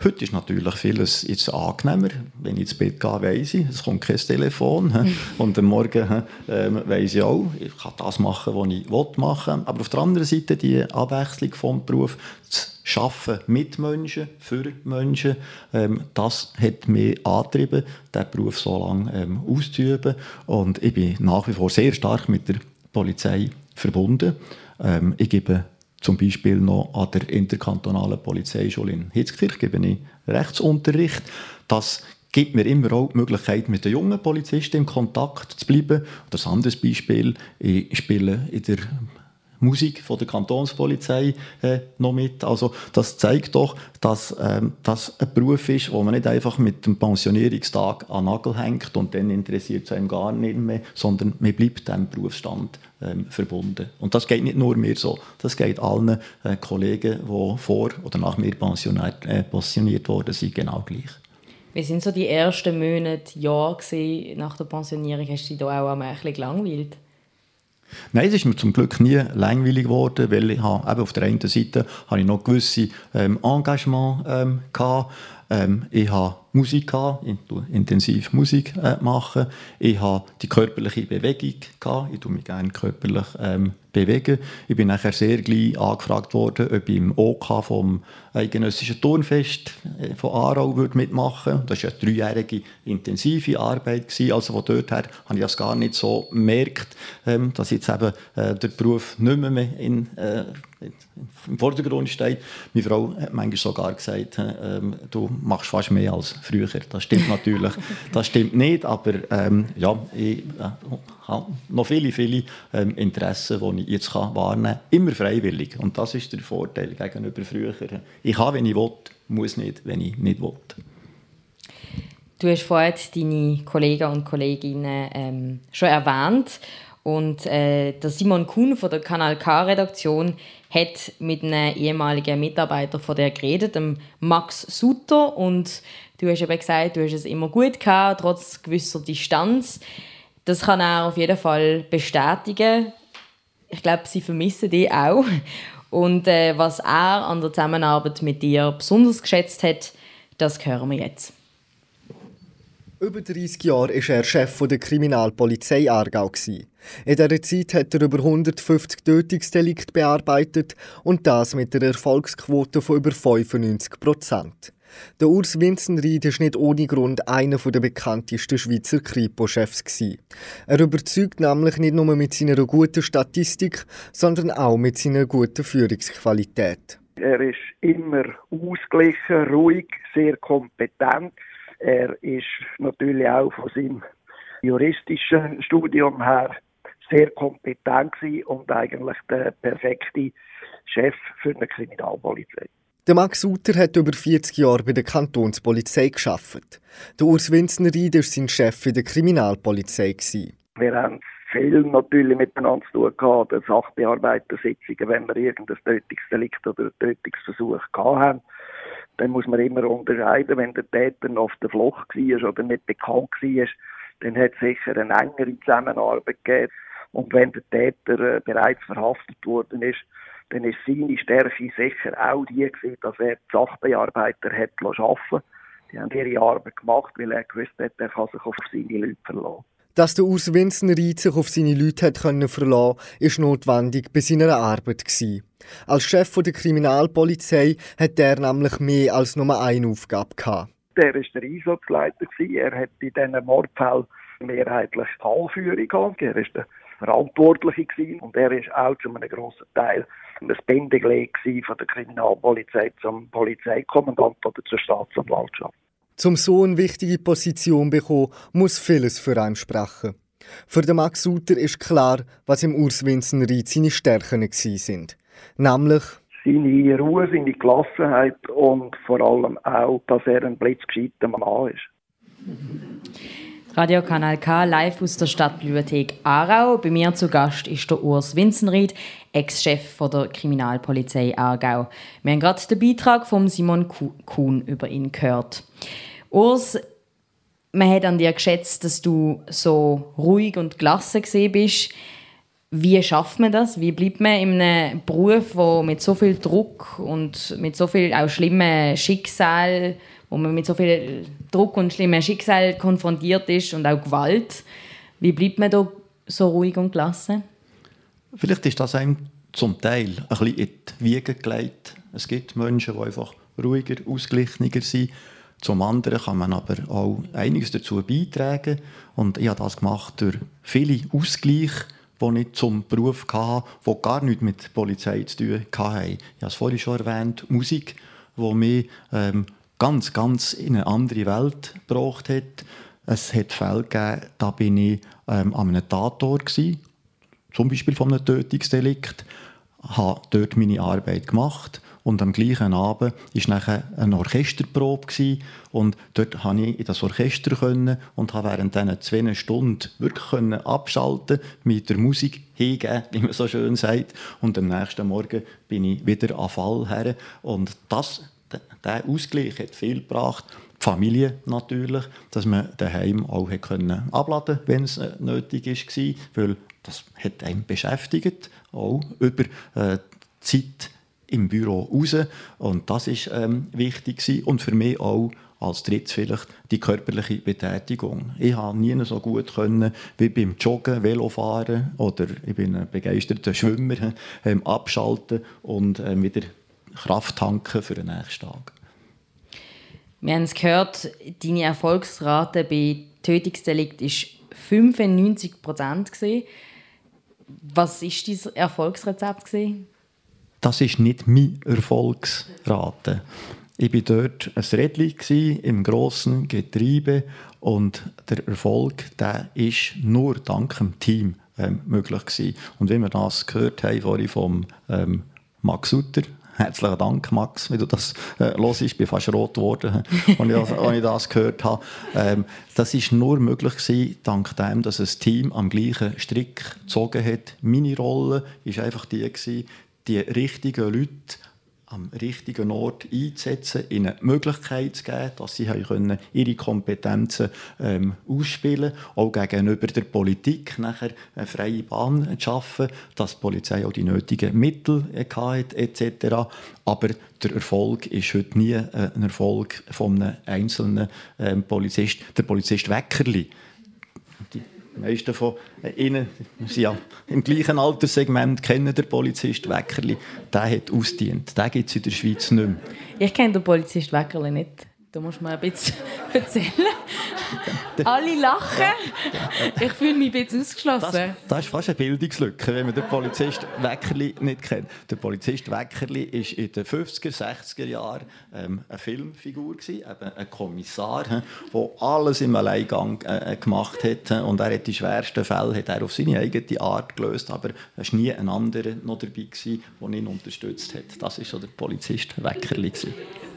Heute ist natürlich vieles jetzt angenehmer. Wenn ich ins Bett gehe, weiss ich, es kommt kein Telefon. <laughs> Und am Morgen ähm, weiss ich auch, ich kann das machen, was ich machen will. Aber auf der anderen Seite die Abwechslung vom Beruf, das Arbeiten mit Menschen, für Menschen, ähm, das hat mich angetrieben, diesen Beruf so lange ähm, auszuüben. Und ich bin nach wie vor sehr stark mit der Polizei verbunden. Ähm, ich gebe zum Beispiel noch an der interkantonalen Polizeischule in Hitzkirch gebe ich Rechtsunterricht. Das gibt mir immer auch die Möglichkeit, mit den jungen Polizisten in Kontakt zu bleiben. Das andere Beispiel, ich spiele in der Musik von der Kantonspolizei äh, noch mit. Also das zeigt doch, dass ähm, das ein Beruf ist, wo man nicht einfach mit dem Pensionierungstag an Nagel hängt und dann interessiert es einem gar nicht mehr, sondern man bleibt dem Berufsstand ähm, verbunden. Und das geht nicht nur mir so, das geht allen äh, Kollegen, die vor oder nach mir pensioniert, äh, pensioniert worden sind, genau gleich. Wie sind so die ersten Monate, Jahre nach der Pensionierung? Hast du dich da auch ein bisschen gelangweilt? Nein, es ist mir zum Glück nie langweilig geworden, weil ich habe, eben auf der einen Seite habe ich noch gewisse ähm, Engagement ähm, gehabt. Ähm, ich habe Musik gehabt, ich intensiv Musik äh, machen. Ich habe die körperliche Bewegung gehabt. Ich tue mich gerne körperlich ähm, bewegen. Ich bin nachher sehr gleich angefragt worden, ob ich im OK vom Eidgenössischen Turnfest äh, von Aarau mitmachen würde. Das war eine dreijährige intensive Arbeit. Gewesen. Also von dort her habe ich das gar nicht so gemerkt, ähm, dass jetzt eben äh, der Beruf nicht mehr in, äh, im Vordergrund steht. Meine Frau hat manchmal sogar gesagt, äh, du machst fast mehr als früher. Das stimmt natürlich, <laughs> das stimmt nicht, aber ähm, ja, ich äh, habe noch viele, viele ähm, Interessen, die ich jetzt kann wahrnehmen kann. Immer freiwillig. Und das ist der Vorteil gegenüber früher. Ich kann, wenn ich will, muss nicht, wenn ich nicht will. Du hast vorhin deine Kollegen und Kolleginnen ähm, schon erwähnt. Und äh, der Simon Kuhn von der Kanal K-Redaktion hat mit einem ehemaligen Mitarbeiter von der geredet, dem Max Sutter. Und du hast eben gesagt, du hast es immer gut gehabt, trotz gewisser Distanz. Das kann er auf jeden Fall bestätigen. Ich glaube, sie vermissen dich auch. Und äh, was er an der Zusammenarbeit mit dir besonders geschätzt hat, das hören wir jetzt. Über 30 Jahre war er Chef der Kriminalpolizei Aargau. In dieser Zeit hat er über 150 Tötungsdelikte bearbeitet und das mit einer Erfolgsquote von über 95 Prozent. Der Urs Winzenried ist nicht ohne Grund einer der bekanntesten Schweizer Kripo-Chefs. Er überzeugt nämlich nicht nur mit seiner guten Statistik, sondern auch mit seiner guten Führungsqualität. Er ist immer ausgeglichen, ruhig, sehr kompetent. Er ist natürlich auch von seinem juristischen Studium her sehr kompetent und eigentlich der perfekte Chef für eine Kriminalpolizei. Der Max Suter hat über 40 Jahre bei der Kantonspolizei geschafft. Der Urs Winzenried war sein Chef in der Kriminalpolizei. Wir haben viel natürlich miteinander zu tun gehabt, Sachbearbeitersitzungen, wenn wir irgendein Tötungsdelikt oder Tötungsversuch gehabt haben. Dann muss man immer unterscheiden, wenn der Täter noch auf der Flucht war oder nicht bekannt war, dann hat es sicher eine engere Zusammenarbeit gegeben. Und wenn der Täter äh, bereits verhaftet worden ist, dann ist seine Stärke sicher auch die gewesen, dass er die Sachbearbeiter hat arbeiten Die haben ihre Arbeit gemacht, weil er gewusst hat, er kann sich auf seine Leute verlassen. Dass der Urs Winzenried sich auf seine Leute hat können verlassen ist notwendig bei seiner Arbeit. Gewesen. Als Chef der Kriminalpolizei hat er nämlich mehr als nur eine Aufgabe gehabt. Er war der Einsatzleiter. Er hat in diesen Mordfällen mehrheitlich Fallführung gehabt. Er war der Verantwortliche gewesen. und er ist auch zu einem grossen Teil das Bindeglied von der Kriminalpolizei zum Polizeikommandant oder zur Staatsanwaltschaft. Zum so eine wichtige Position bekommen, muss vieles für einen sprechen. Für den Max Suter ist klar, was im Urs Winzenried seine Stärken sind. Nämlich seine Ruhe, seine Gelassenheit und vor allem auch, dass er ein blitzgescheiter Mann ist. Radio Kanal K live aus der Stadtbibliothek Aarau. Bei mir zu Gast ist der Urs Winzenried, Ex-Chef der Kriminalpolizei Aargau. Wir haben gerade den Beitrag von Simon Kuhn über ihn gehört. Urs, man hat an dir geschätzt, dass du so ruhig und gelassen bist. Wie schafft man das? Wie bleibt man in einem Beruf, wo mit so viel Druck und mit so viel auch schlimmen Schicksal wo man mit so viel Druck und schlimmen Schicksal konfrontiert ist und auch Gewalt. Wie bleibt man da so ruhig und gelassen? Vielleicht ist das einem zum Teil ein bisschen in die Wiege gelegt. Es gibt Menschen, die einfach ruhiger, ausgeglichener sind. Zum anderen kann man aber auch einiges dazu beitragen. Und ich habe das gemacht durch viele Ausgleiche, die ich zum Beruf hatte, die gar nichts mit der Polizei zu tun hatten. Ich habe es vorhin schon erwähnt, Musik, die mich ähm, ganz, ganz in eine andere Welt gebracht hat. Es hat Fälle gegeben, da bin ich ähm, an einem Tatort gewesen, zum Beispiel von einem Tötungsdelikt, habe dort meine Arbeit gemacht und am gleichen Abend war nachher eine Orchesterprobe gewesen, und dort konnte ich in das Orchester können und habe während diesen zwei Stunden wirklich können abschalten, mit der Musik hingeben, wie man so schön sagt. Und am nächsten Morgen bin ich wieder an Fall her. Und das der Ausgleich hat viel gebracht. Die Familie natürlich, dass man daheim auch können abladen wenn es äh, nötig war, weil das hat einen beschäftigt, auch über äh, Zeit im Büro raus. Und das ist ähm, wichtig gewesen. und für mich auch als drittes vielleicht die körperliche Betätigung. Ich habe nie so gut können wie beim Joggen, Velofahren oder ich bin ein begeisterter Schwimmer, <laughs> ähm, abschalten und ähm, wieder Kraft tanken für den nächsten Tag. Wir haben es gehört, deine Erfolgsrate bei Tötungsdelikt war 95 Prozent. Was war dein Erfolgsrezept? Das ist nicht meine Erfolgsrate. Ich war dort ein Rädchen im grossen Getriebe und der Erfolg der ist nur dank dem Team ähm, möglich gewesen. Und wie wir das gehört haben vorhin vom ähm, Max Sutter, Herzlichen Dank, Max, wie du das äh, los Ich bin fast rot geworden, <laughs> als ich, als ich das gehört habe. Ähm, das ist nur möglich gewesen, dank dem, dass ein Team am gleichen Strick gezogen hat. Meine Rolle war einfach die gewesen, die richtigen Leute am richtigen Ort einzusetzen, ihnen die Möglichkeit zu geben, dass sie können ihre Kompetenzen ähm, ausspielen können, auch gegenüber der Politik nachher eine freie Bahn zu schaffen, dass die Polizei auch die nötigen Mittel hat etc. Aber der Erfolg ist heute nie äh, ein Erfolg von einem einzelnen ähm, Polizist. Der Polizist Weckerli die meisten von Ihnen sind ja im gleichen Alterssegment, kennen den Polizist Weckerli. Der hat ausdient. Den gibt es in der Schweiz nicht mehr. Ich kenne den Polizist Weckerli nicht. Da musst du mir ein bisschen <laughs> erzählen. Alle lachen. Ich fühle mich ein bisschen ausgeschlossen. Das, das, ist fast eine Bildungslücke, wenn man den Polizist Weckerli nicht kennt. Der Polizist Weckerli war in den 50er, 60er Jahren ähm, eine Filmfigur, gewesen, eben ein Kommissar, der alles im Alleingang äh, gemacht hat. Und er hat die schwersten Fälle hat er auf seine eigene Art gelöst, aber es war nie ein anderer noch dabei, gewesen, der ihn unterstützt hat. Das war so der Polizist Weckerli. Gewesen.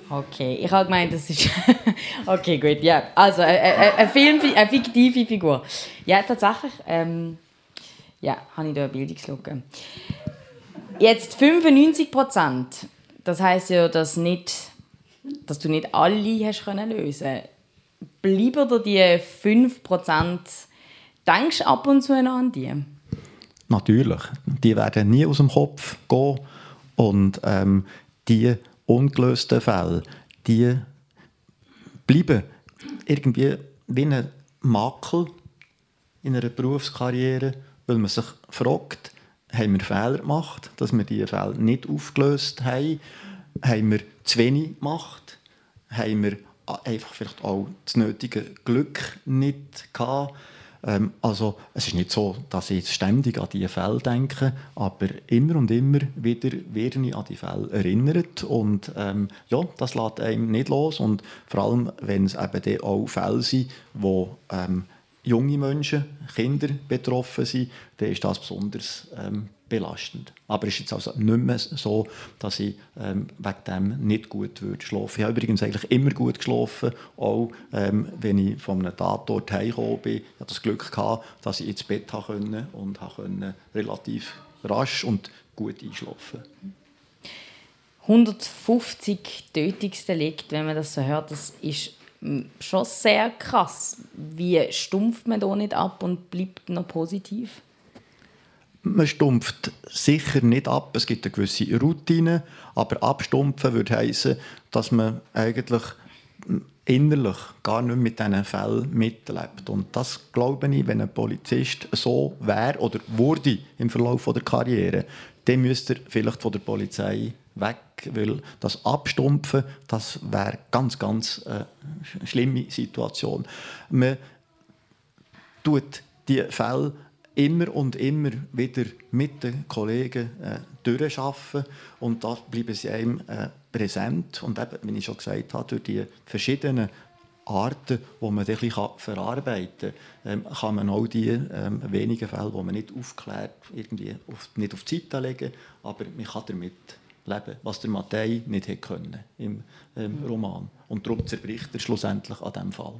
Okay, ich habe gemeint, das ist. <laughs> okay, gut, ja. Also, eine, Film, eine fiktive Figur. Ja, tatsächlich. Ähm, ja, habe ich da eine Bildungslücke. Jetzt 95 Prozent. Das heißt ja, dass, nicht, dass du nicht alle hast können lösen Bleiben dir die 5 Prozent. Denkst du ab und zu an die? Natürlich. Die werden nie aus dem Kopf gehen. Und ähm, die ungelösten Fälle, die bleiben irgendwie wie ein Makel in einer Berufskarriere, weil man sich fragt, haben wir Fehler gemacht, dass wir diese Fälle nicht aufgelöst haben? Haben wir zu wenig gemacht? Haben wir einfach vielleicht auch das nötige Glück nicht gehabt? Ähm, also es ist nicht so, dass ich ständig an diese Fälle denke, aber immer und immer wieder werde ich an die Fälle erinnert und ähm, ja, das lässt einem nicht los und vor allem, wenn es eben auch Fälle sind, die ähm, junge Menschen, Kinder betroffen sind, dann ist das besonders ähm, belastend. Aber es ist jetzt also nicht mehr so, dass ich ähm, wegen dem nicht gut würde schlafen. Ich habe übrigens eigentlich immer gut geschlafen, auch ähm, wenn ich von einem Tatort heimgekommen bin. Ich hatte das Glück gehabt, dass ich ins Bett konnte und konnte relativ rasch und gut einschlafen. 150 Tötungsdelikte, wenn man das so hört, das ist schon sehr krass. Wie stumpft man da nicht ab und bleibt noch positiv? Man stumpft sicher nicht ab. Es gibt eine gewisse Routine, aber abstumpfen würde heißen, dass man eigentlich innerlich gar nicht mit diesen Fällen mitlebt. Und das glaube ich, wenn ein Polizist so wäre oder wurde im Verlauf der Karriere, dann müsste er vielleicht von der Polizei weg, weil das Abstumpfen, das wäre ganz, ganz äh, schlimme Situation. Man tut die Fälle immer und immer wieder mit den Kollegen äh, durchschaffen und da bleiben sie einem äh, präsent und eben, wie ich schon gesagt habe, durch die verschiedenen Arten, die man ein verarbeiten kann, ähm, kann man auch die ähm, wenigen Fälle, die man nicht aufklärt, irgendwie auf, nicht auf die Seite legen, aber man kann damit leben, was der Mattei nicht hätte können im ähm, Roman. Und darum zerbricht er schlussendlich an diesem Fall.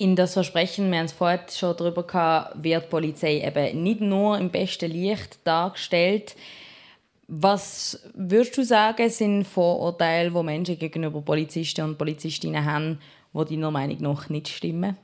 In das Versprechen, wir haben es vorher schon darüber gehabt, wird die Polizei eben nicht nur im besten Licht dargestellt. Was würdest du sagen, sind Vorurteile, die Menschen gegenüber Polizisten und Polizistinnen haben, die deiner Meinung nach nicht stimmen?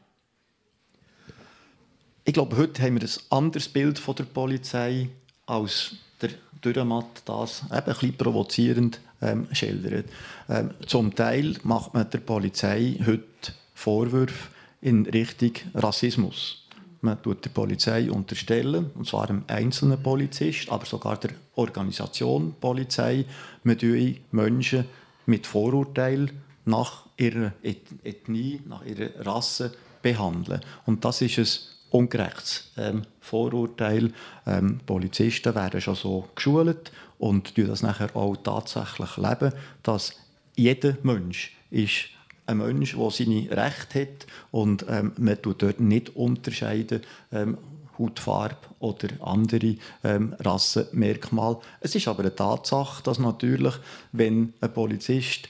Ich glaube, heute haben wir ein anderes Bild von der Polizei, als der Dürrematt das eben ein bisschen provozierend ähm, schildert. Ähm, zum Teil macht man der Polizei heute Vorwürfe, in Richtung Rassismus. Man tut der Polizei unterstellen, und zwar einem einzelnen Polizist, aber sogar der Organisation Polizei, man tue Menschen mit Vorurteil nach ihrer Ethnie, nach ihrer Rasse behandeln. Und das ist ein ungerechtes ähm, Vorurteil. Ähm, Polizisten werden schon so geschult und das nachher auch tatsächlich leben, dass jeder Mensch ist ein Mensch, der seine Rechte hat und ähm, man tut dort nicht unterscheiden, ähm, Hautfarbe oder andere ähm, Rassenmerkmale. Es ist aber eine Tatsache, dass natürlich, wenn ein Polizist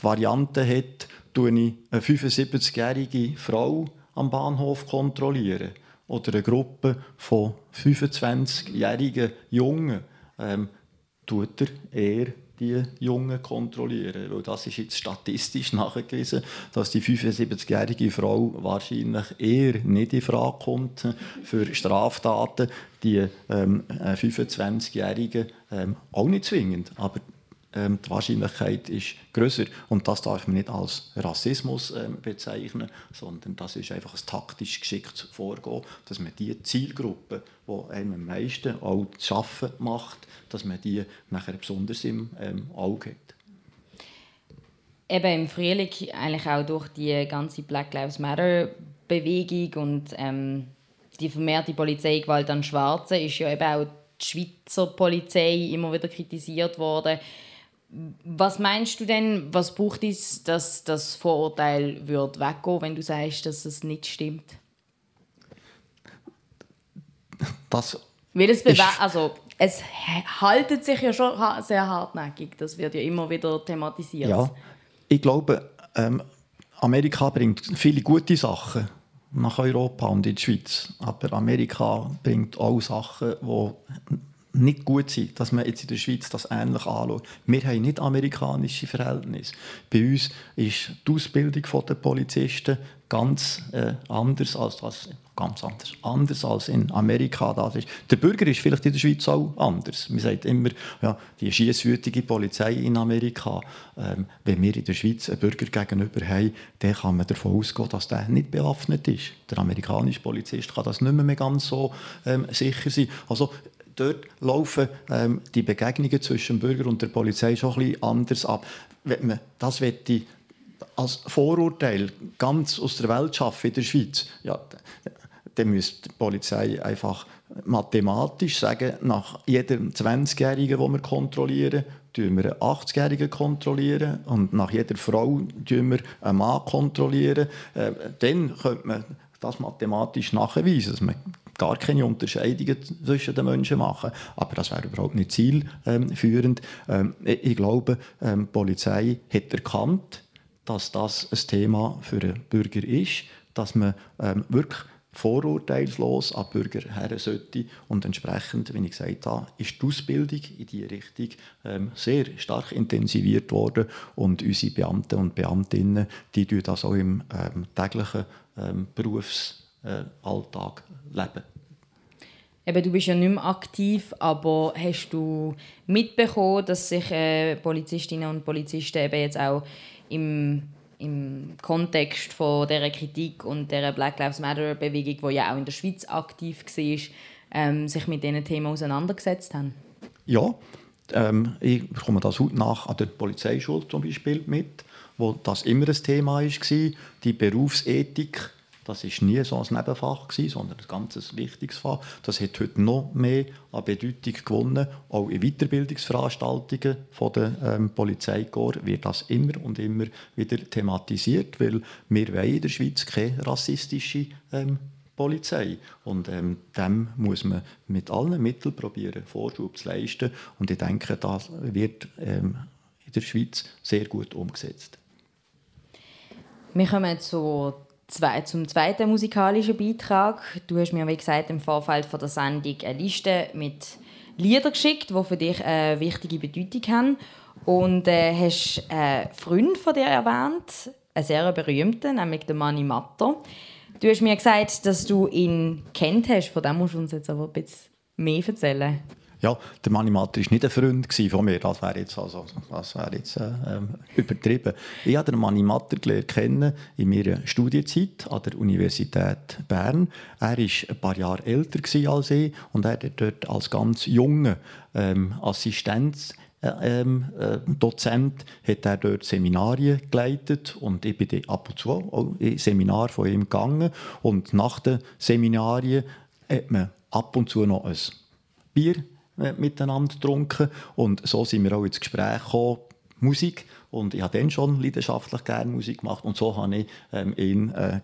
die Variante hat, eine 75-jährige Frau am Bahnhof kontrollieren oder eine Gruppe von 25-jährigen Jungen, ähm, tut er eher die Jungen kontrollieren. Weil das ist jetzt statistisch nachgewiesen, dass die 75-jährige Frau wahrscheinlich eher nicht in Frage kommt für Straftaten. Die ähm, 25-Jährigen ähm, auch nicht zwingend. Aber ähm, die Wahrscheinlichkeit ist größer und das darf man nicht als Rassismus ähm, bezeichnen, sondern das ist einfach ein taktisch geschicktes Vorgehen, dass man die Zielgruppe, die einem am meisten auch zu schaffen macht, dass man die nachher besonders im ähm, Auge hat. Eben im Frühling eigentlich auch durch die ganze Black Lives Matter Bewegung und ähm, die vermehrte Polizeigewalt an Schwarzen ist ja eben auch die Schweizer Polizei immer wieder kritisiert worden was meinst du denn, was braucht es, dass das Vorurteil wird weggehen, wenn du sagst, dass es nicht stimmt? Das Weil es, also, es haltet sich ja schon sehr hartnäckig. Das wird ja immer wieder thematisiert. Ja, ich glaube, ähm, Amerika bringt viele gute Sachen nach Europa und in die Schweiz. Aber Amerika bringt auch Sachen, die nicht gut sein, dass man jetzt in der Schweiz das ähnlich anschaut. Wir haben nicht amerikanische Verhältnisse. Bei uns ist die Ausbildung der Polizisten ganz äh, anders als das, ganz anders, anders als in Amerika das ist. Der Bürger ist vielleicht in der Schweiz auch anders. Man sagt immer, ja, die schiesswütige Polizei in Amerika. Ähm, wenn wir in der Schweiz einen Bürger gegenüber haben, dann kann man davon ausgehen, dass der nicht bewaffnet ist. Der amerikanische Polizist kann das nicht mehr ganz so ähm, sicher sein. Also dort laufen ähm, die Begegnungen zwischen dem Bürger und der Polizei schon ein bisschen anders ab. Wenn man das möchte, als Vorurteil ganz aus der Welt schaffen in der Schweiz, ja, dann müsste die Polizei einfach mathematisch sagen, nach jedem 20-Jährigen, den wir kontrollieren, kontrollieren wir einen 80-Jährigen kontrollieren und nach jeder Frau kontrollieren wir einen Mann kontrollieren. Äh, dann könnte man das mathematisch nachweisen, dass man gar keine Unterscheidungen zwischen den Menschen machen. Aber das wäre überhaupt nicht zielführend. Ähm, ich glaube, ähm, die Polizei hat erkannt, dass das ein Thema für den Bürger ist, dass man ähm, wirklich vorurteilslos an Bürger her sollte. Und entsprechend, wie ich gesagt habe, ist die Ausbildung in diese Richtung ähm, sehr stark intensiviert worden. Und unsere Beamten und Beamtinnen, die tun das auch im ähm, täglichen ähm, Berufsalltag äh, leben. Eben, du bist ja nicht mehr aktiv, aber hast du mitbekommen, dass sich äh, Polizistinnen und Polizisten eben jetzt auch im im Kontext von der Kritik und der Black Lives Matter Bewegung, die ja auch in der Schweiz aktiv war, ähm, sich mit diesen Themen auseinandergesetzt haben? Ja, ähm, ich bekomme das heute nach an der Polizeischule zum Beispiel mit, wo das immer ein Thema war, die Berufsethik das war nie so ein Nebenfach, gewesen, sondern ein ganz wichtiges Fach. Das hat heute noch mehr an Bedeutung gewonnen. Auch in Weiterbildungsveranstaltungen von der ähm, Polizeikorps wird das immer und immer wieder thematisiert, weil wir wollen in der Schweiz keine rassistische ähm, Polizei. Und ähm, dem muss man mit allen Mitteln probieren, Vorschub zu leisten. Und ich denke, das wird ähm, in der Schweiz sehr gut umgesetzt. Wir kommen zu zwei, zum zweiten musikalischen Beitrag. Du hast mir, wie gesagt, im Vorfeld von der Sendung eine Liste mit Liedern geschickt, die für dich eine wichtige Bedeutung haben. Und äh, hast einen Freund von dir erwähnt, einen sehr berühmten, nämlich den Manni Matto. Du hast mir gesagt, dass du ihn kennt hast. Von dem musst du uns jetzt aber ein bisschen mehr erzählen. Ja, der Manimator war nicht ein Freund von mir. Das wäre jetzt, also, das wäre jetzt äh, ähm, übertrieben. Ich habe den Manimator kennen in meiner Studienzeit an der Universität Bern. Er war ein paar Jahre älter als ich und er hat dort als ganz junger ähm, Assistenz äh, ähm, äh, Dozent hat er dort Seminarien geleitet und ich bin ab und zu auch in Seminar von ihm gegangen und nach den Seminarien hat man ab und zu noch ein Bier miteinander getrunken. Und so sind wir auch ins Gespräch gekommen, Musik. Und ich habe dann schon leidenschaftlich gerne Musik gemacht. Und so habe ich ähm, ihn äh,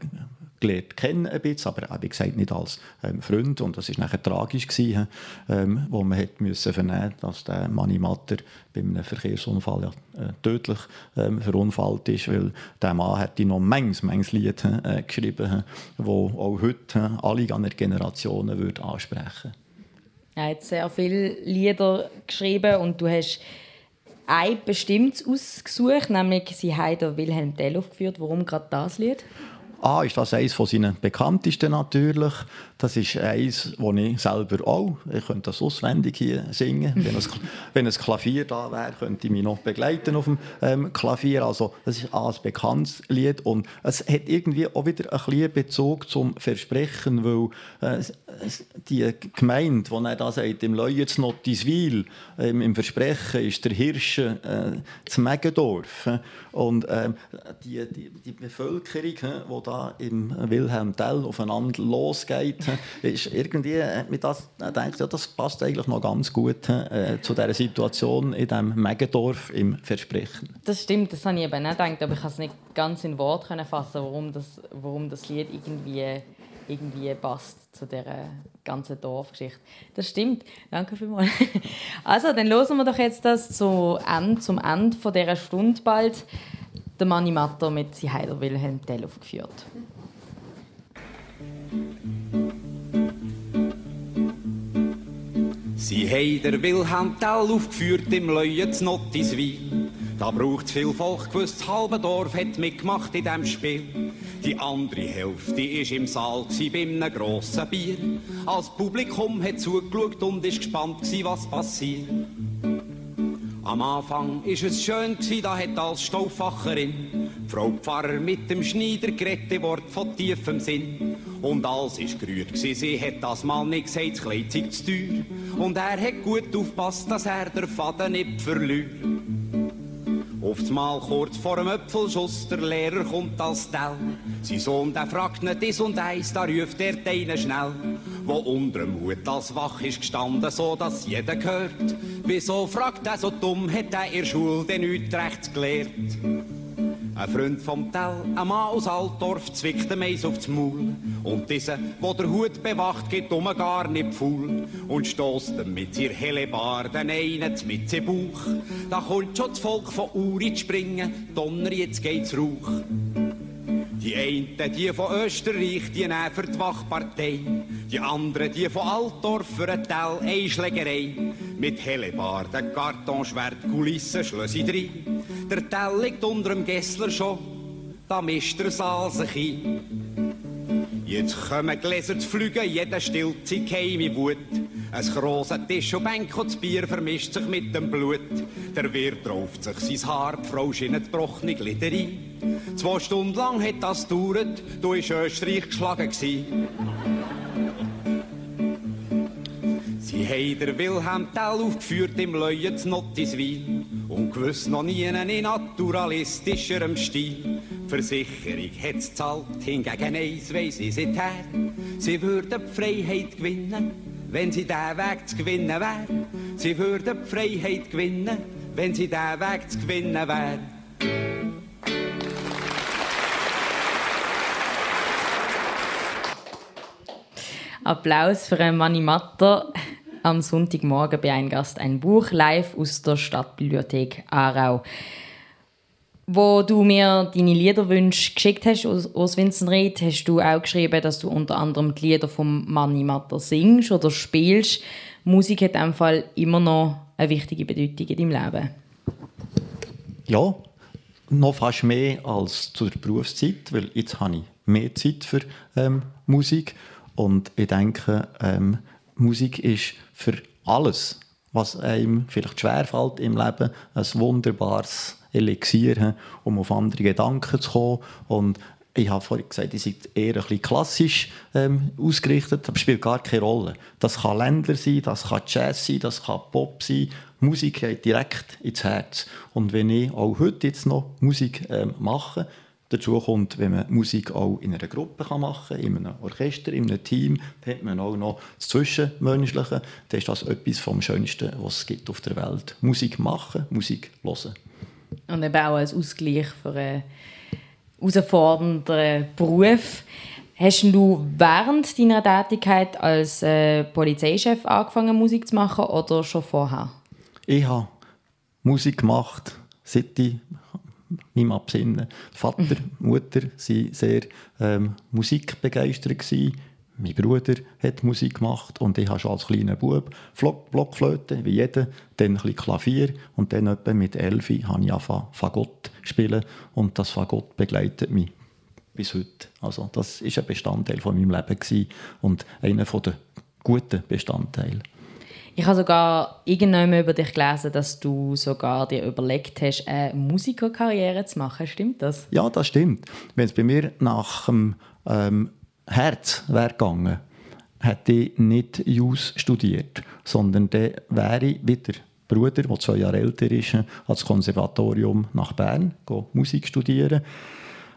gelernt kennen ein bisschen, aber wie gesagt nicht als ähm, Freund. Und das war nachher tragisch, gewesen, ähm, wo man hat müssen vernehmen dass der Manni Matter bei einem Verkehrsunfall ja, äh, tödlich ähm, verunfallt ist, weil der Mann hat noch manches, manches Lied äh, geschrieben, wo auch heute äh, alle Generationen würde ansprechen würde. Er hat sehr viele Lieder geschrieben und du hast ein bestimmtes ausgesucht, nämlich sie haben Wilhelm Tell aufgeführt. Warum gerade das Lied? Ah, ist das eines von seinen bekanntesten natürlich. Das ist eins, das ich selber auch, ich könnte das auswendig hier singen. wenn, ein, <laughs> wenn ein Klavier da wäre, könnte ich mich noch begleiten auf dem ähm, Klavier. Also das ist ein bekanntes Lied und es hat irgendwie auch wieder ein bisschen Bezug zum Versprechen, weil äh, die Gemeinde, die da sagt, im Leuens Notiswil, ähm, im Versprechen ist der Hirsch äh, zu Megendorf. Und ähm, die, die, die Bevölkerung, die da im Wilhelm Tell aufeinander losgeht, <laughs> ist irgendwie, hat mir das gedacht, ja, das passt eigentlich noch ganz gut äh, zu dieser Situation in diesem Megendorf im Versprechen. Das stimmt, das habe ich eben auch gedacht, aber ich kann es nicht ganz in Worte fassen, warum das, warum das Lied irgendwie irgendwie passt zu der ganzen Dorfgeschichte. Das stimmt. Danke vielmals. <laughs> Also, dann hören wir doch jetzt das zu Ende, zum Ende von dieser Stunde bald. Der Manni Matto mit «Sie Heider Wilhelm Tell» aufgeführt. Sie haben der Wilhelm Tell aufgeführt im Leuen Nottiswil. Da braucht's viel Volk, gewusst, das halbe Dorf hat mitgemacht in dem Spiel. Die andere Hälfte ist im Saal bei einem grossen Bier. Als Publikum hat zugeschaut und ist gespannt was passiert. Am Anfang ist es schön da hat als Stauffacherin Frau Pfarrer mit dem Schneider geredet, Wort von tiefem Sinn. Und alles ist gerührt sie hat das mal nicht gesagt, das Kleid zu teuer. Und er hat gut aufpasst, dass er der Faden nicht verliert. Auf Mal kurz vor dem Öpfelschuss, der Lehrer kommt als Tell. Sein Sohn, der fragt nicht dies und eins, da ruft er deinen schnell, wo unter dem Hut als wach ist gestanden, so dass jeder gehört. Wieso fragt er so dumm, hat er in der Schule denn nichts rechts gelehrt? Ein Freund vom Tell, ein Mann aus Altdorf, zwickt dem Eis aufs Maul. Und dieser, wo der Hut bewacht, geht um gar nicht faul. Und stößt ihm mit seiner helle den einen mit seinem Bauch. Da kommt schon das Volk von Uri zu springen, Donner, jetzt geht's Rauch. Die einen, die von Österreich, die nehmen für die Wachpartei. Die anderen, die von Altdorf für ein Teil Einschlägerei. Mit Hellebarden, Kartonschwert, Kulissen, Schlössi drin. Der Tell liegt unter dem Gessler schon, da mischt der Saal sich ein. Jetzt kommen Gläser zu fliegen, jeder stillt sich geheime Wut. Ein grosser Tisch und Bänk und das Bier vermischt sich mit dem Blut. Der Wirt rauft sich sein Haar, die Frau schinnet gebrochene Glieder ein. Zwei Stunden lang hat das gedauert, du ist Österreich geschlagen gsi. Haben der Wilhelm Tell aufgeführt im Leuen zu Nottiswil und gewiss noch nie in naturalistischerem Stil. Versicherung hat's zahlt, hingegen eins weiss ich seither. Sie würden die Freiheit gewinnen, wenn sie diesen Weg zu gewinnen wär. Sie würden die Freiheit gewinnen, wenn sie diesen Weg zu gewinnen wär. Applaus für Manni Matter am Sonntagmorgen bei einem Gast ein Buch live aus der Stadtbibliothek Aarau. Wo du mir deine Liederwünsche geschickt hast aus, Vinzenried, hast du auch geschrieben, dass du unter anderem die Lieder vom Manni Matter singst oder spielst. Musik hat in diesem Fall immer noch eine wichtige Bedeutung in deinem Leben. Ja, noch fast mehr als zu der Berufszeit, weil jetzt habe ich mehr Zeit für ähm, Musik und ich denke, ähm, Musik ist für alles, was einem vielleicht schwerfällt im Leben, ein wunderbares Elixier, um auf andere Gedanken zu kommen. Und ich habe vorhin gesagt, ihr seid eher ein bisschen klassisch ähm, ausgerichtet, aber spielt gar keine Rolle. Das kann Länder sein, das kann Jazz sein, das kann Pop sein. Musik geht direkt ins Herz. Und wenn ich auch heute jetzt noch Musik ähm, mache, Dazu kommt, wenn man Musik auch in einer Gruppe machen kann, in einem Orchester, in einem Team, dann hat man auch noch das Zwischenmenschliche. Dann ist das etwas vom Schönsten, was es gibt auf der Welt. Musik machen, Musik hören. Und eben auch als Ausgleich für einen herausfordernden Beruf. Hast du während deiner Tätigkeit als äh, Polizeichef angefangen, Musik zu machen oder schon vorher? Ich habe Musik gemacht, seit ich meinem Absinnen. Vater, Mutter waren sehr ähm, musikbegeistert. Gewesen. Mein Bruder hat Musik gemacht und ich habe schon als kleiner Bub Blockflöte, wie jeder, dann ein bisschen Klavier und dann etwa mit elf habe ich angefangen Fagott spielen und das Fagott begleitet mich bis heute. Also das ist ein Bestandteil von meinem Leben und einer der guten Bestandteile. Ich habe sogar irgendwann über dich gelesen, dass du sogar dir überlegt hast, eine Musikerkarriere zu machen. Stimmt das? Ja, das stimmt. Wenn es bei mir nach dem ähm, Herz wäre gegangen, hätte ich nicht Jus studiert, sondern dann wäre ich wieder Bruder, der zwei Jahre älter ist, als Konservatorium nach Bern, Musik studieren.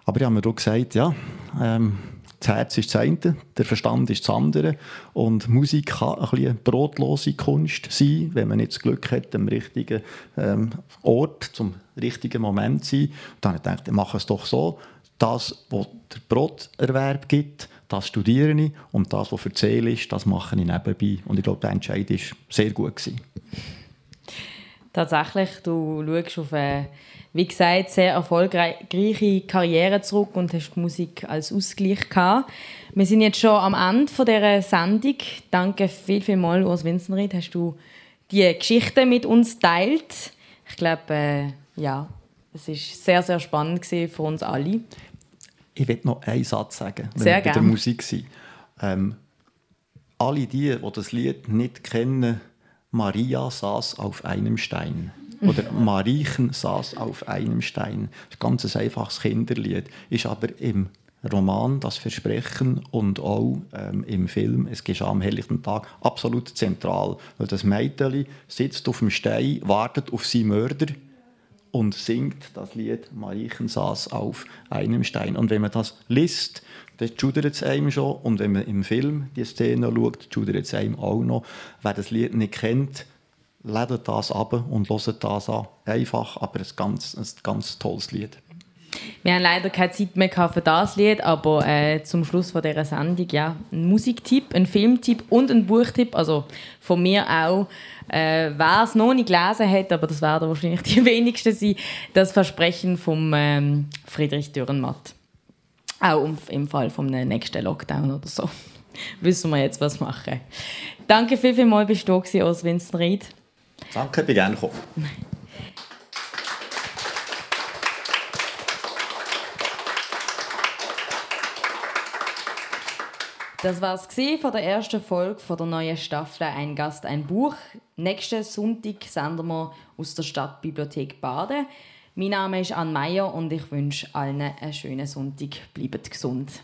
Aber ich habe mir auch gesagt, ja, ähm, das Herz ist das eine, der Verstand ist das andere. Und Musik kann ein bisschen brotlose Kunst sein, wenn man nicht das Glück hat, am richtigen ähm, Ort, zum richtigen Moment zu sein. dann habe ich gedacht, mache es doch so. Das, was der Broterwerb gibt, das studiere ich. Und das, was für Zähl ist, das mache ich nebenbei. Und ich glaube, der Entscheid war sehr gut. Gewesen. Tatsächlich, du schaust auf eine wie gesagt, sehr erfolgreiche Karriere zurück und hast die Musik als Ausgleich gehabt. Wir sind jetzt schon am Ende dieser Sendung. Danke viel, viel mal, Urs Winzenried, hast du die Geschichte mit uns teilt. Ich glaube, äh, ja, es war sehr, sehr spannend für uns alle. Ich will noch einen Satz sagen, wenn sehr wir bei der Musik sind. Ähm, alle die, die das Lied nicht kennen, Maria saß auf einem Stein. Oder Mariechen saß auf einem Stein. Ein ganz einfaches Kinderlied. Ist aber im Roman Das Versprechen und auch ähm, im Film Es geschah am helllichten Tag absolut zentral. Weil das Mädchen sitzt auf dem Stein, wartet auf seinen Mörder und singt das Lied Mariechen saß auf einem Stein. Und wenn man das liest, dann schudert es einem schon. Und wenn man im Film die Szene schaut, schudert es einem auch noch. Wer das Lied nicht kennt, ladet das ab und hört das an. Einfach, aber ein ganz, ein ganz tolles Lied. Wir haben leider keine Zeit mehr für das Lied, aber äh, zum Schluss von dieser Sendung ja, ein Musiktipp, ein Filmtipp und ein Buchtipp. Also von mir auch. Äh, Wer es noch nicht gelesen hat, aber das werden wahrscheinlich die <laughs> wenigsten sein, das Versprechen von ähm, Friedrich Dürrenmatt. Auch im Fall vom nächsten Lockdown oder so. <laughs> Wissen wir jetzt, was machen. Danke viel, viel mal, bist du da aus Winston Reid. Danke, bin gerne gekommen. Das war es von der ersten Folge von der neuen Staffel Ein Gast, ein Buch. Nächsten Sonntag senden wir aus der Stadtbibliothek Baden. Mein Name ist Anne Meyer und ich wünsche allen einen schönen Sonntag. Bleibt gesund.